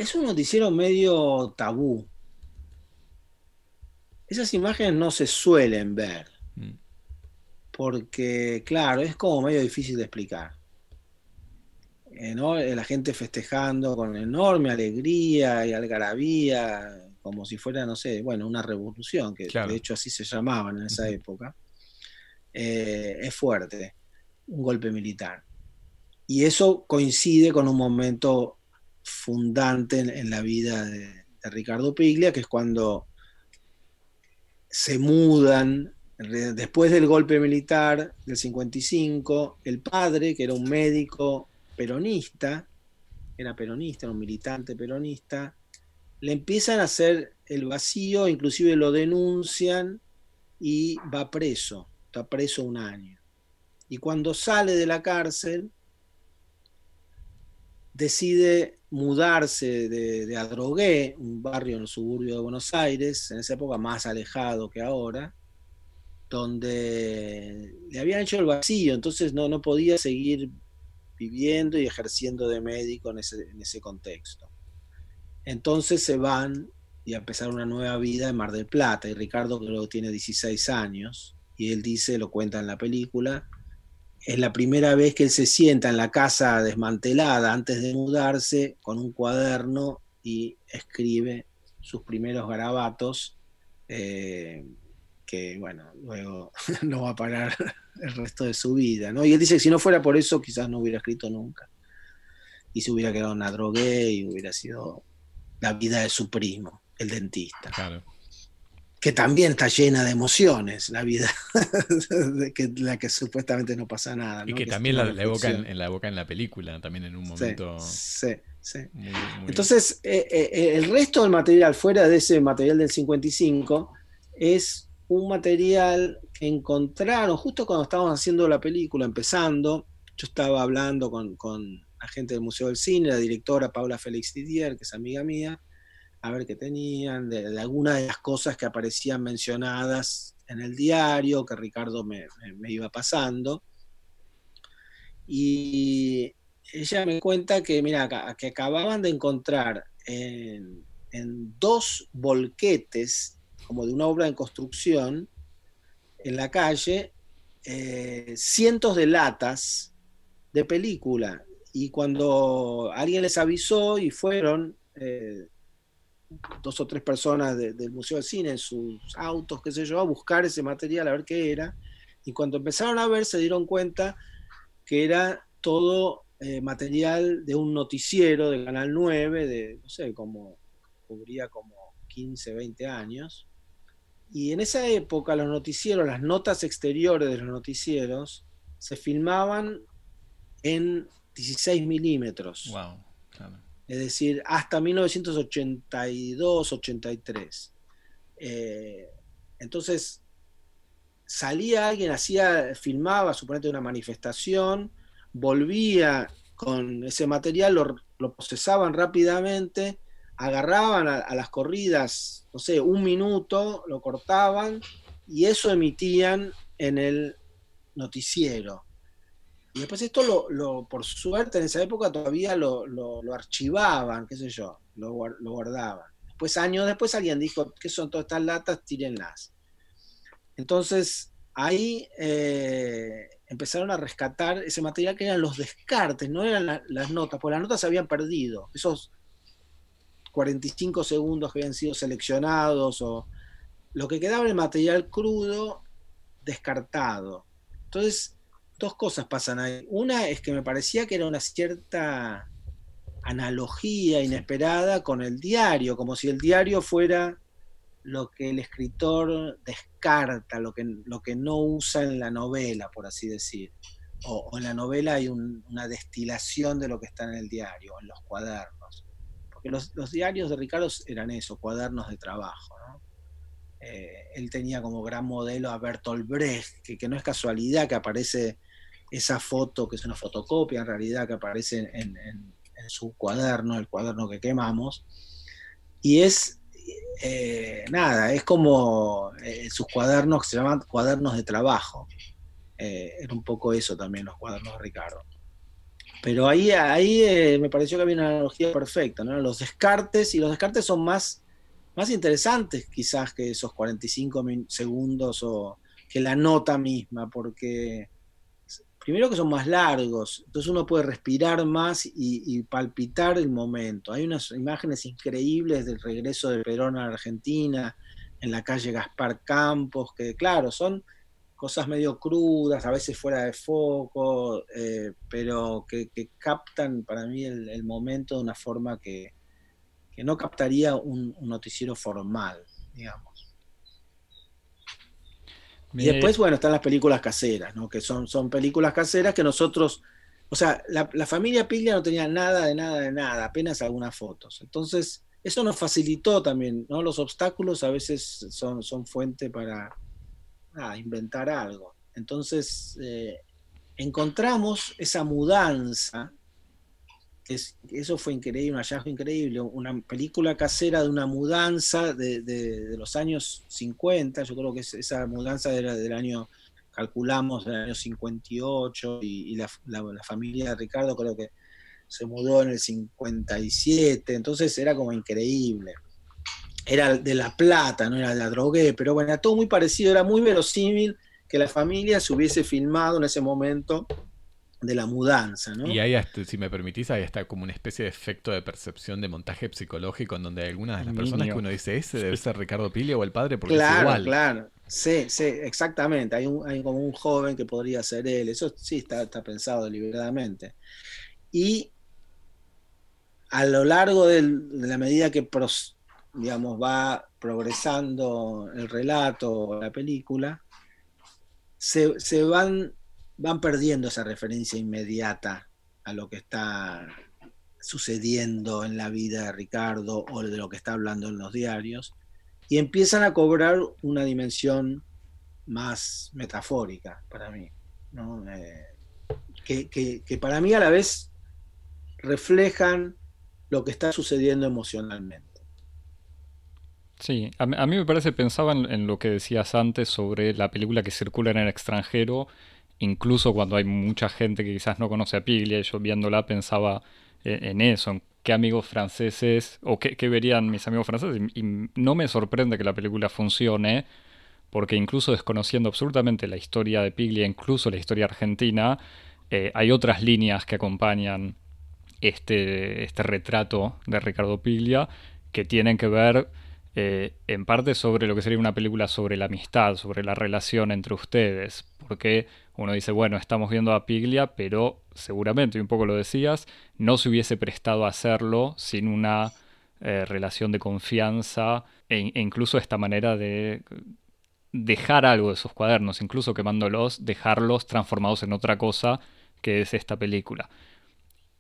es un noticiero medio tabú. Esas imágenes no se suelen ver. Mm. Porque, claro, es como medio difícil de explicar. Eh, eh, la gente festejando con enorme alegría y algarabía, como si fuera, no sé, bueno, una revolución, que de hecho así se llamaban en esa época. Eh, es fuerte, un golpe militar. Y eso coincide con un momento fundante en, la vida de, Ricardo Piglia, que es cuando se mudan, después del golpe militar del 55, el padre, que era un médico peronista, era peronista, era un militante peronista, le empiezan a hacer el vacío, inclusive lo denuncian y va preso, está preso un año. Y cuando sale de la cárcel, decide mudarse de, Adrogué, un barrio en el suburbio de Buenos Aires, en esa época más alejado que ahora, donde le habían hecho el vacío, entonces no, no podía seguir viviendo y ejerciendo de médico en ese, en ese contexto. Entonces se van y a empezar una nueva vida en Mar del Plata, y Ricardo creo que tiene 16 años, y él dice, lo cuenta en la película, es la primera vez que él se sienta en la casa desmantelada antes de mudarse con un cuaderno y escribe sus primeros garabatos, eh, que bueno, luego no va a parar el resto de su vida. ¿no? Y él dice que si no fuera por eso, quizás no hubiera escrito nunca. Y se hubiera quedado en la drogué y hubiera sido la vida de su primo, el dentista. Claro que también está llena de emociones, la vida, de que, la que supuestamente no pasa nada. Y que, también la, evoca en, la en la película, también en un momento. Sí, sí. Entonces, eh, eh, el resto del material, fuera de ese material del 55, es un material que encontraron justo cuando estábamos haciendo la película, empezando. Yo estaba hablando con, con la gente del Museo del Cine, la directora Paula Félix Didier, que es amiga mía a ver qué tenían, de, algunas de las cosas que aparecían mencionadas en el diario, que Ricardo me, iba pasando. Y ella me cuenta que, mira, que acababan de encontrar en, dos volquetes, como de una obra en construcción, en la calle, eh, cientos de latas de película. Y cuando alguien les avisó y fueron, eh, dos o tres personas del Museo del Cine en sus autos, qué sé yo, a buscar ese material, a ver qué era. Y cuando empezaron a ver, se dieron cuenta que era todo eh, material de un noticiero de Canal 9, de, no sé, como cubría como 15, 20 años. Y en esa época los noticieros, las notas exteriores de los noticieros, se filmaban en 16 milímetros. Wow, es decir, hasta 1982-83. Eh, entonces, salía alguien, hacía, filmaba, suponete, una manifestación, volvía con ese material, lo, procesaban rápidamente, agarraban a, las corridas, no sé, un minuto, lo cortaban y eso emitían en el noticiero. Y después esto, lo, por suerte, en esa época todavía lo, archivaban, qué sé yo, lo, guardaban. Después, años después, alguien dijo, ¿qué son todas estas latas? Tírenlas. Entonces, ahí eh, empezaron a rescatar ese material que eran los descartes, no eran las notas, porque las notas se habían perdido. Esos 45 segundos que habían sido seleccionados o lo que quedaba en el material crudo, descartado. Entonces, dos cosas pasan ahí. Una es que me parecía que era una cierta analogía inesperada con el diario, como si el diario fuera lo que el escritor descarta, lo que, lo que no usa en la novela, por así decir. O, en la novela hay una destilación de lo que está en el diario, en los cuadernos. Porque los, diarios de Ricardo eran eso, cuadernos de trabajo. Eh, él tenía como gran modelo a Bertolt Brecht, que, que no es casualidad que aparece esa foto, que es una fotocopia en realidad que aparece en, su cuaderno, el cuaderno que quemamos, y es, eh, nada, es como eh, sus cuadernos que se llaman cuadernos de trabajo. Eh, era un poco eso también, los cuadernos de Ricardo. Pero ahí, ahí me pareció que había una analogía perfecta, ¿no? Los descartes, y los descartes son más, más interesantes quizás que esos 45 segundos o que la nota misma, porque primero que son más largos, entonces uno puede respirar más y, palpitar el momento. Hay unas imágenes increíbles del regreso de Perón a Argentina, en la calle Gaspar Campos, que claro, son cosas medio crudas, a veces fuera de foco, eh, pero que, captan para mí el, momento de una forma que, no captaría un noticiero formal, digamos. Y después, bueno, están las películas caseras, ¿no? Que son, son películas caseras que nosotros, o sea, la, familia Piglia no tenía nada de nada de nada, apenas algunas fotos. Entonces, eso nos facilitó también, ¿no? Los obstáculos a veces son, son fuente para inventar algo. Entonces, eh, encontramos esa mudanza, que eso fue increíble, un hallazgo increíble, una película casera de una mudanza de, los años 50, yo creo que esa mudanza era del año, calculamos, del año 58, y, la, familia de Ricardo creo que se mudó en el 57, entonces era como increíble. Era de La Plata, no era de la drogué, pero bueno, era todo muy parecido, era muy verosímil que la familia se hubiese filmado en ese momento de la mudanza, ¿no? Y ahí, si me permitís, ahí está como una especie de efecto de percepción de montaje psicológico en donde hay algunas de las personas que uno dice, ese debe ser Ricardo Pili o el padre porque claro, es igual. Claro, sí, sí, exactamente. Hay, un, hay como un joven que podría ser él, eso sí está, está pensado deliberadamente. Y a lo largo de la medida que digamos, va progresando el relato o la película, se, van, van perdiendo esa referencia inmediata a lo que está sucediendo en la vida de Ricardo o de lo que está hablando en los diarios, y empiezan a cobrar una dimensión más metafórica para mí, eh, que, para mí a la vez reflejan lo que está sucediendo emocionalmente. Sí, a, mí me parece, pensaba en, lo que decías antes sobre la película que circula en el extranjero, incluso cuando hay mucha gente que quizás no conoce a Piglia, yo viéndola pensaba en, eso, en qué amigos franceses, o qué, verían mis amigos franceses, y, no me sorprende que la película funcione, porque incluso desconociendo absolutamente la historia de Piglia, incluso la historia argentina, eh, hay otras líneas que acompañan este, este retrato de Ricardo Piglia que tienen que ver eh, en parte sobre lo que sería una película sobre la amistad, sobre la relación entre ustedes, porque uno dice, bueno, estamos viendo a Piglia, pero seguramente, y un poco lo decías, no se hubiese prestado a hacerlo sin una eh, relación de confianza e, e, incluso esta manera de dejar algo de sus cuadernos, incluso quemándolos, dejarlos transformados en otra cosa que es esta película.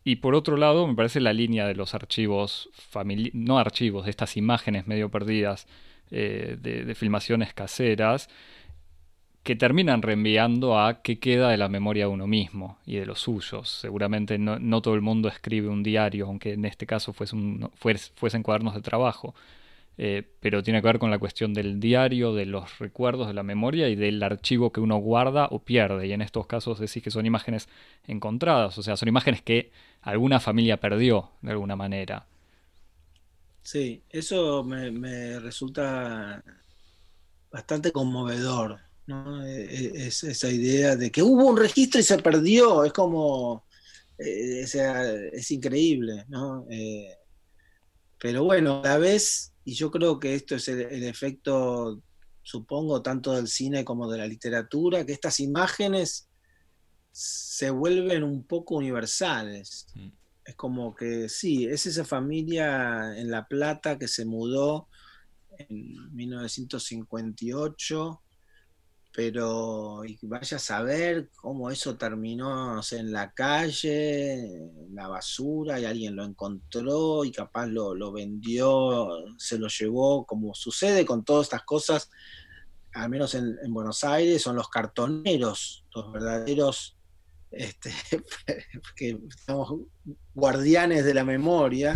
Y por otro lado, me parece la línea de los archivos, no archivos, de estas imágenes medio perdidas eh, de, filmaciones caseras, que terminan reenviando a qué queda de la memoria de uno mismo y de los suyos. Seguramente no, todo el mundo escribe un diario, aunque en este caso fuese fuesen cuadernos de trabajo. Eh, pero tiene que ver con la cuestión del diario, de los recuerdos, de la memoria y del archivo que uno guarda o pierde. Y en estos casos decís que son imágenes encontradas, o sea, son imágenes que alguna familia perdió de alguna manera. Sí, eso me, resulta bastante conmovedor, ¿no? E, e, es, esa idea de que hubo un registro y se perdió, es como, eh, es increíble, ¿no? Eh, pero bueno, a la vez, y yo creo que esto es el, efecto, supongo, tanto del cine como de la literatura, que estas imágenes se vuelven un poco universales. Mm. Es como que sí, es esa familia en La Plata que se mudó en 1958, pero vaya a saber cómo eso terminó en la calle, en la basura, y alguien lo encontró y capaz lo, vendió, se lo llevó, como sucede con todas estas cosas, al menos en, en Buenos Aires, son los cartoneros, los verdaderos este, que somos guardianes de la memoria,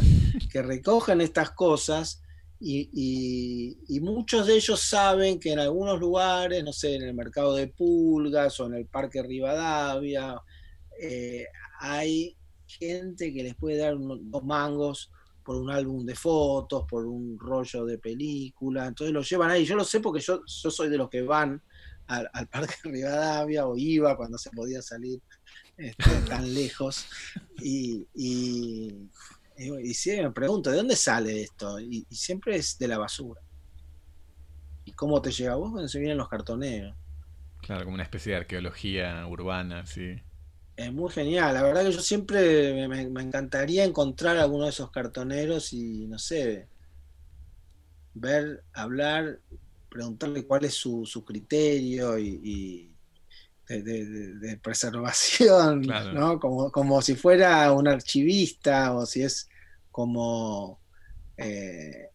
que recogen estas cosas y, muchos de ellos saben que en algunos lugares, no sé, en el mercado de pulgas o en el parque Rivadavia, eh, hay gente que les puede dar dos mangos por un álbum de fotos, por un rollo de película, entonces lo llevan ahí. Yo lo sé porque yo, yo soy de los que van al, al Parque Rivadavia o iba cuando se podía salir este, tan lejos. Y, y, y, siempre me pregunto, ¿de dónde sale esto? Y, siempre es de la basura. ¿Y cómo te llega a vos? Cuando se vienen los cartoneros. Claro, como una especie de arqueología urbana, sí. Es muy genial. La verdad que yo siempre me, encantaría encontrar alguno de esos cartoneros y, no sé, ver, hablar, preguntarle cuál es su, su criterio y de, preservación, ¿no? Como, como si fuera un archivista o si es como eh,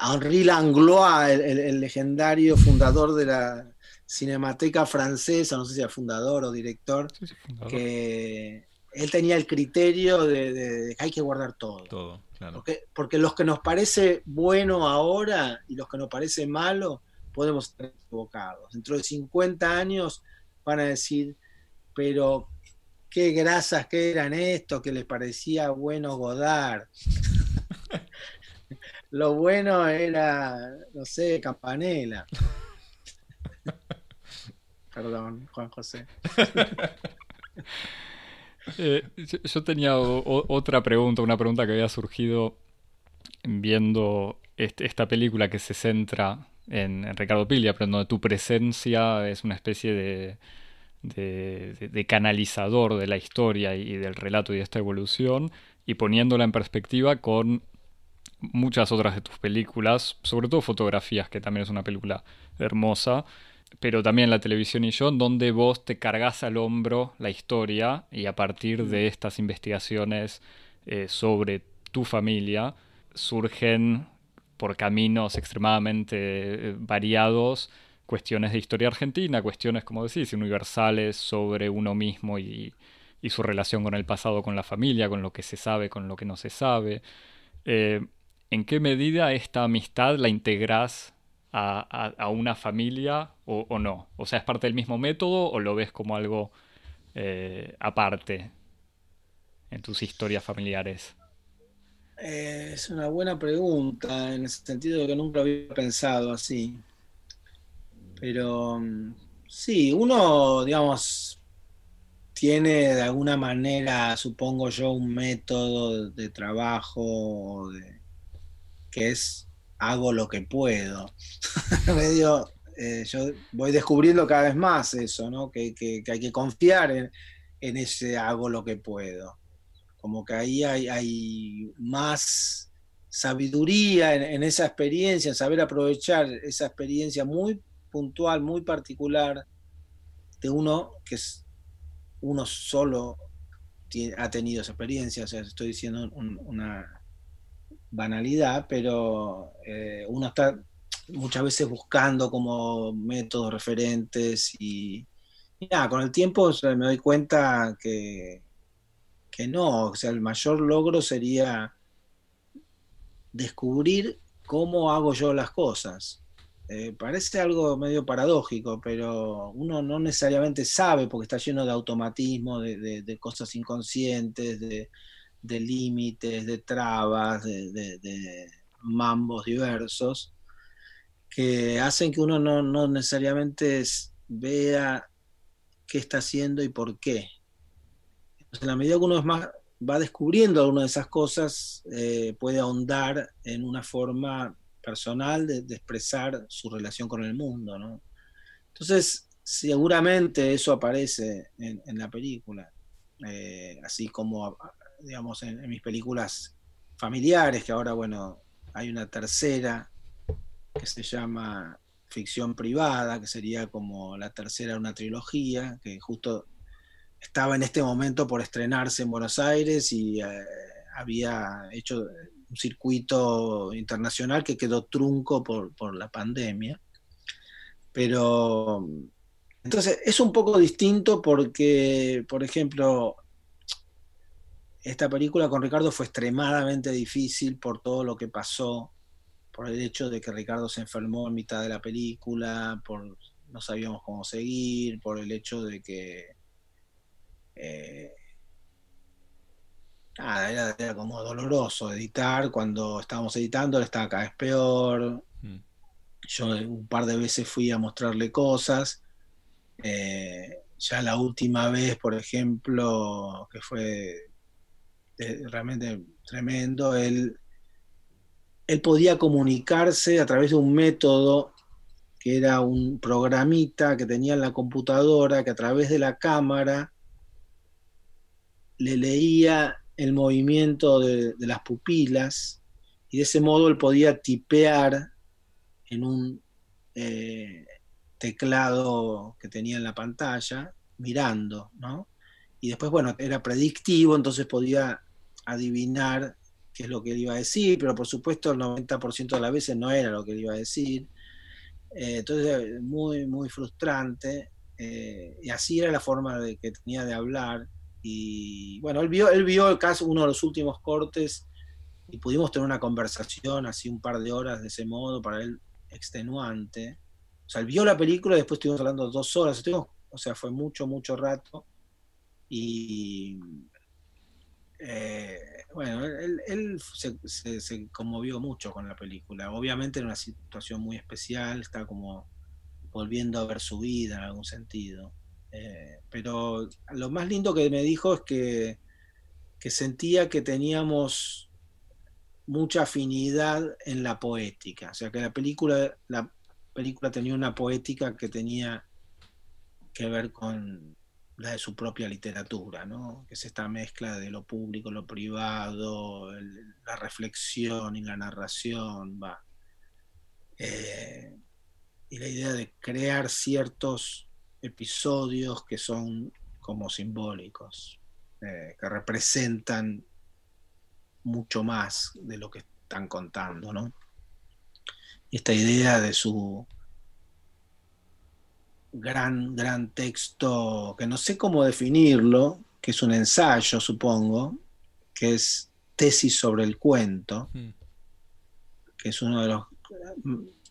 Henri Langlois, el, legendario fundador de la Cinemateca Francesa, no sé si era fundador o director, que él tenía el criterio de, que hay que guardar todo. Todo, claro. Porque, porque los que nos parece bueno ahora y los que nos parece malo, podemos estar equivocados. Dentro de 50 años van a decir, pero qué grasas que eran estos, que les parecía bueno Godard. Lo bueno era, no sé, Campanela. Perdón, Juan José. Eh, yo tenía otra pregunta, una pregunta que había surgido viendo esta película que se centra en, Ricardo Piglia, pero donde tu presencia es una especie de, de, canalizador de la historia y del relato y de esta evolución, y poniéndola en perspectiva con muchas otras de tus películas, sobre todo fotografías, que también es una película hermosa, pero también la televisión y yo, donde vos te cargas al hombro la historia y a partir de estas investigaciones eh, sobre tu familia surgen por caminos extremadamente eh, variados cuestiones de historia argentina, cuestiones, como decís, universales sobre uno mismo y, su relación con el pasado, con la familia, con lo que se sabe, con lo que no se sabe. Eh, ¿En qué medida esta amistad la integras a, una familia o, no? O sea, ¿es parte del mismo método o lo ves como algo eh, aparte en tus historias familiares? Es una buena pregunta, en el sentido de que nunca había pensado así. Pero mm, sí, uno, digamos, tiene de alguna manera, supongo yo, un método de trabajo que es hago lo que puedo. Medio, eh, yo voy descubriendo cada vez más eso, ¿no? Que, hay que confiar en, ese hago lo que puedo. Como que ahí hay, más sabiduría en, esa experiencia, en saber aprovechar esa experiencia muy puntual, muy particular de uno que es uno solo ha tenido esa experiencia, o sea, estoy diciendo una banalidad, pero eh, uno está muchas veces buscando como métodos referentes y, nada, con el tiempo me doy cuenta que, que no, o sea, el mayor logro sería descubrir cómo hago yo las cosas. Eh, parece algo medio paradójico, pero uno no necesariamente sabe porque está lleno de automatismo, de, cosas inconscientes, de, límites, de trabas, de, mambos diversos, que hacen que uno no, necesariamente vea qué está haciendo y por qué. En la medida que uno más, va descubriendo alguna de esas cosas, eh, puede ahondar en una forma personal de, expresar su relación con el mundo, ¿no? Entonces, seguramente eso aparece en, la película, eh, así como, digamos, en, mis películas familiares, que ahora, bueno, hay una tercera que se llama Ficción Privada, que sería como la tercera de una trilogía, que justo estaba en este momento por estrenarse en Buenos Aires y eh, había hecho un circuito internacional que quedó trunco por, la pandemia. Pero entonces es un poco distinto porque, por ejemplo, esta película con Ricardo fue extremadamente difícil por todo lo que pasó, por el hecho de que Ricardo se enfermó en mitad de la película, por no sabíamos cómo seguir, por el hecho de que eh, nada, era, como doloroso editar. Cuando estábamos editando, él estaba cada vez peor. Mm. Yo un par de veces fui a mostrarle cosas. Eh, ya la última vez, por ejemplo, que fue eh, realmente tremendo, él, él podía comunicarse a través de un método que era un programita que tenía en la computadora, que a través de la cámara le leía el movimiento de, las pupilas y de ese modo él podía tipear en un eh, teclado que tenía en la pantalla mirando, ¿no? Y después, bueno, era predictivo, entonces podía adivinar qué es lo que él iba a decir, pero por supuesto el 90% de las veces no era lo que él iba a decir. Eh, entonces, muy, muy frustrante. Eh, y así era la forma de, que tenía de hablar. Y bueno, él vio, él vio el caso, uno de los últimos cortes y pudimos tener una conversación así un par de horas de ese modo, para él extenuante. O sea, él vio la película y después estuvimos hablando dos horas, o sea, fue mucho, mucho rato. Y eh, bueno, él, se, conmovió mucho con la película. Obviamente en una situación muy especial, está como volviendo a ver su vida en algún sentido. Eh, pero lo más lindo que me dijo es que, que sentía que teníamos mucha afinidad en la poética. O sea que la película, la película tenía una poética que tenía que ver con la de su propia literatura, ¿no? que es esta mezcla de lo público, lo privado, la reflexión y la narración, va. Eh, y la idea de crear ciertos episodios que son como simbólicos, eh, que representan mucho más de lo que están contando, ¿no? esta idea de su gran, gran texto, que no sé cómo definirlo, que es un ensayo, supongo, que es Tesis sobre el cuento, hmm. que es uno de los...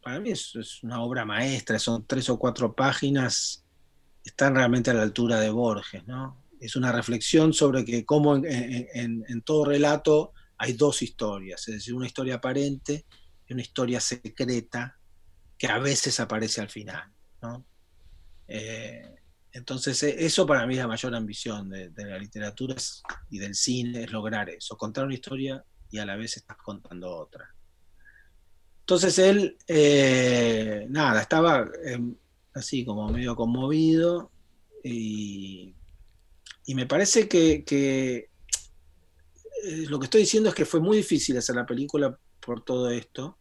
Para mí es, una obra maestra, son tres o cuatro páginas, están realmente a la altura de Borges, ¿no? Es una reflexión sobre que cómo en todo relato hay dos historias, es decir, una historia aparente y una historia secreta que a veces aparece al final. Eh, entonces, e, eso para mí es la mayor ambición de, la literatura y del cine, es lograr eso, contar una historia y a la vez estás contando otra. Entonces él, eh, nada, estaba em, así como medio conmovido y, me parece que eh, lo que estoy diciendo es que fue muy difícil hacer la película por todo esto.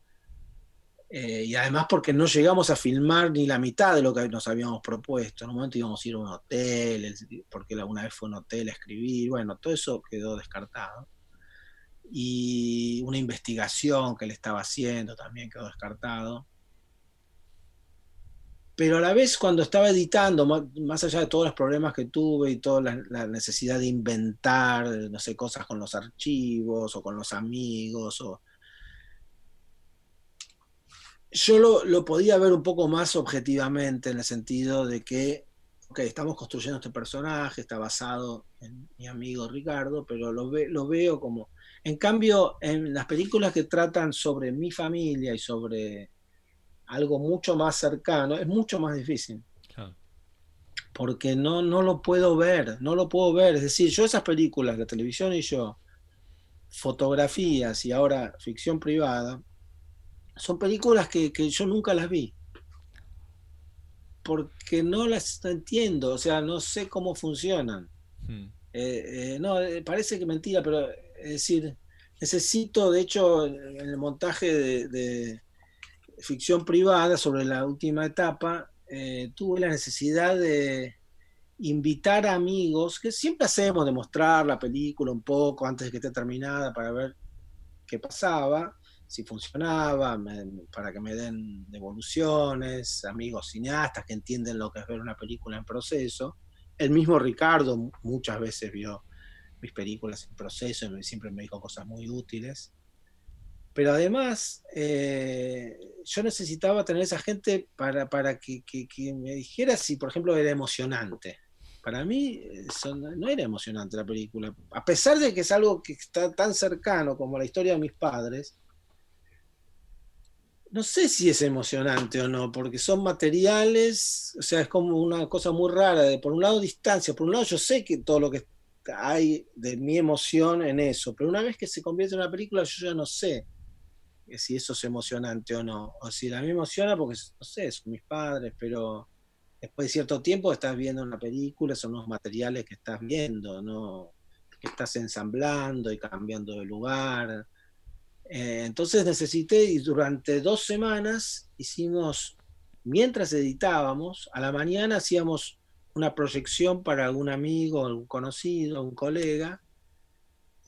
Eh, y además porque no llegamos a filmar ni la mitad de lo que nos habíamos propuesto. En un momento íbamos a ir a un hotel, porque alguna vez fue un hotel a escribir, bueno, todo eso quedó descartado. Y una investigación que él estaba haciendo también quedó descartado pero a la vez cuando estaba editando, más, allá de todos los problemas que tuve y toda la, necesidad de inventar, no sé, cosas con los archivos o con los amigos, o... yo lo, podía ver un poco más objetivamente en el sentido de que, ok, estamos construyendo este personaje, está basado en mi amigo Ricardo, pero lo, lo veo como... En cambio, en las películas que tratan sobre mi familia y sobre algo mucho más cercano, es mucho más difícil. Porque no, no lo puedo ver, no lo puedo ver. Es decir, yo esas películas, la televisión y yo, fotografías y ahora ficción privada, son películas que, yo nunca las vi. Porque no las entiendo, o sea, no sé cómo funcionan. Hmm. Eh, eh, no, eh, parece que mentira, pero es decir, necesito, de hecho, en el montaje de ficción privada sobre la última etapa, eh, tuve la necesidad de invitar a amigos, que siempre hacemos de mostrar la película un poco antes de que esté terminada para ver qué pasaba, si funcionaba, para que me den devoluciones, amigos cineastas que entienden lo que es ver una película en proceso. El mismo Ricardo muchas veces vio mis películas en proceso y siempre me dijo cosas muy útiles. Pero además, eh, yo necesitaba tener esa gente para, para que, me dijera si, por ejemplo, era emocionante. Para mí no era emocionante la película. A pesar de que es algo que está tan cercano como la historia de mis padres, no sé si es emocionante o no, porque son materiales, o sea, es como una cosa muy rara, de por un lado distancia, por un lado yo sé que todo lo que hay de mi emoción en eso, pero una vez que se convierte en una película yo ya no sé si eso es emocionante o no. O si a mí me emociona porque, no sé, son mis padres, pero después de cierto tiempo estás viendo una película, son los materiales que estás viendo, ¿no? Que estás ensamblando y cambiando de lugar. Eh, entonces necesité, y durante dos semanas hicimos, mientras editábamos, a la mañana hacíamos una proyección para algún amigo, algún conocido, un colega,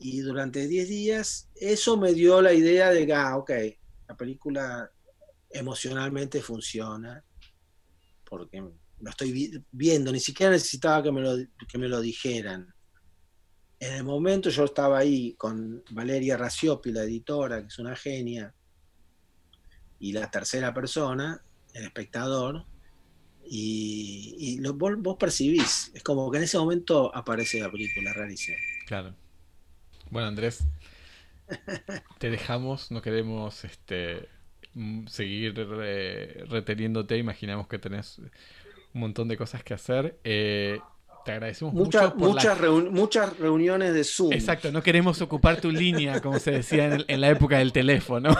y durante 10 días eso me dio la idea de que, ah, ok, la película emocionalmente funciona, porque lo estoy viendo, ni siquiera necesitaba que me lo, que me lo dijeran. En el momento yo estaba ahí con Valeria Raciopi, la editora, que es una genia, y la tercera persona, el espectador, y, lo, vos, vos, percibís, es como que en ese momento aparece la película, rarísimo. Claro. Bueno, Andrés, te dejamos, no queremos este, seguir reteniéndote, imaginamos que tenés un montón de cosas que hacer. Eh, te agradecemos mucho. muchas, muchas reuniones de Zoom. Exacto, no queremos ocupar tu línea, como se decía en, la época del teléfono.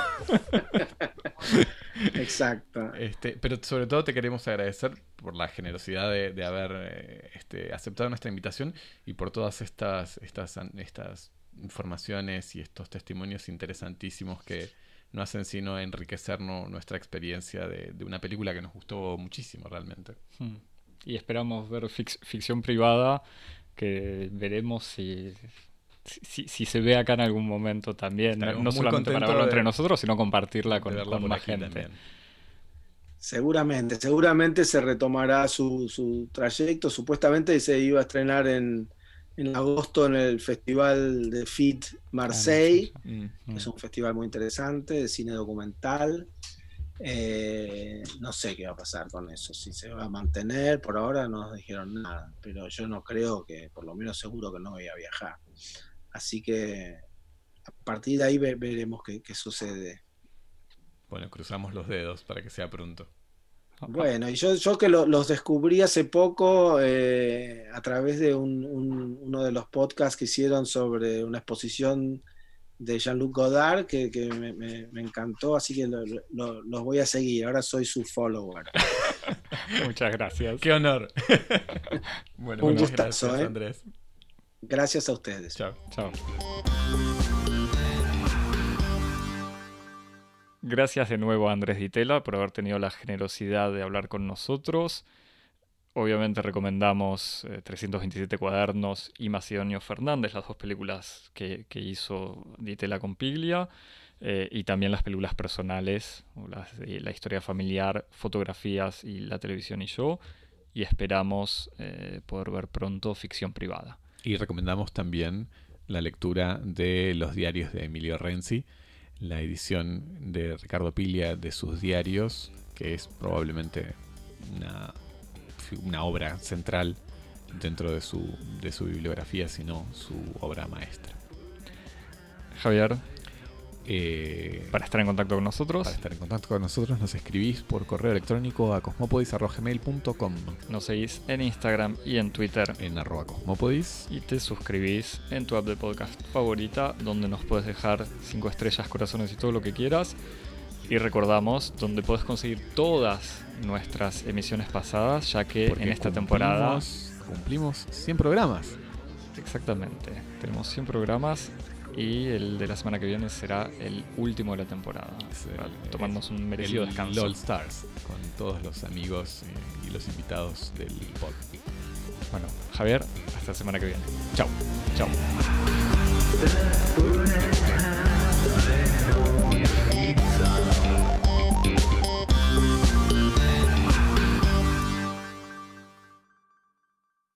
Exacto. Este, pero sobre todo te queremos agradecer por la generosidad de, haber eh, este, aceptado nuestra invitación y por todas estas, estas, estas informaciones y estos testimonios interesantísimos que no hacen sino enriquecer nuestra experiencia de, una película que nos gustó muchísimo realmente. Hmm. Y esperamos ver ficción privada, que veremos si, si, se ve acá en algún momento también, no, solamente para verlo entre nosotros, sino compartirla con, con más gente. Seguramente, seguramente se retomará su, su trayecto, supuestamente se iba a estrenar en, en agosto en el Festival de FIT Marseille, mm, es mm. un festival muy interesante de cine documental. Eh, no sé qué va a pasar con eso, si se va a mantener, por ahora no nos dijeron nada, pero yo no creo que, por lo menos seguro que no voy a viajar. Así que a partir de ahí veremos qué sucede. Bueno, cruzamos los dedos para que sea pronto. Bueno, y yo, yo que los descubrí hace poco eh, a través de uno de los podcasts que hicieron sobre una exposición de Jean-Luc Godard que, me, encantó, así que los voy a seguir. Ahora soy su follower. Muchas gracias. Qué honor. bueno, Un gustazo, gracias, ¿eh? Andrés. Gracias a ustedes. Chao. Chao. Gracias de nuevo a Andrés Ditela por haber tenido la generosidad de hablar con nosotros. Obviamente recomendamos 327 eh, cuadernos y Macedonio Fernández, las dos películas que, hizo Ditela con Piglia, eh, y también las películas personales, la historia familiar, fotografías y la televisión y yo. Y esperamos eh, poder ver pronto ficción privada. Y recomendamos también la lectura de los diarios de Emilio Renzi la edición de Ricardo Piglia de sus diarios, que es probablemente una, una obra central dentro de su, de su bibliografía, sino su obra maestra. Javier, eh, para estar en contacto con nosotros. Para estar en contacto con nosotros nos escribís por correo electrónico a cosmopodis.gmail.com Nos seguís en Instagram y en Twitter. En arroba cosmopodis. Y te suscribís en tu app de podcast favorita, donde nos puedes dejar 5 estrellas, corazones y todo lo que quieras. Y recordamos donde puedes conseguir todas nuestras emisiones pasadas, ya que en esta temporada... Cumplimos 100 programas. Exactamente. Tenemos 100 programas y el de la semana que viene será el último de la temporada. tomarnos un merecido descanso. All Stars, con todos los amigos eh, y los invitados del pod. Bueno, Javier, hasta la semana que viene. Chao. Chao.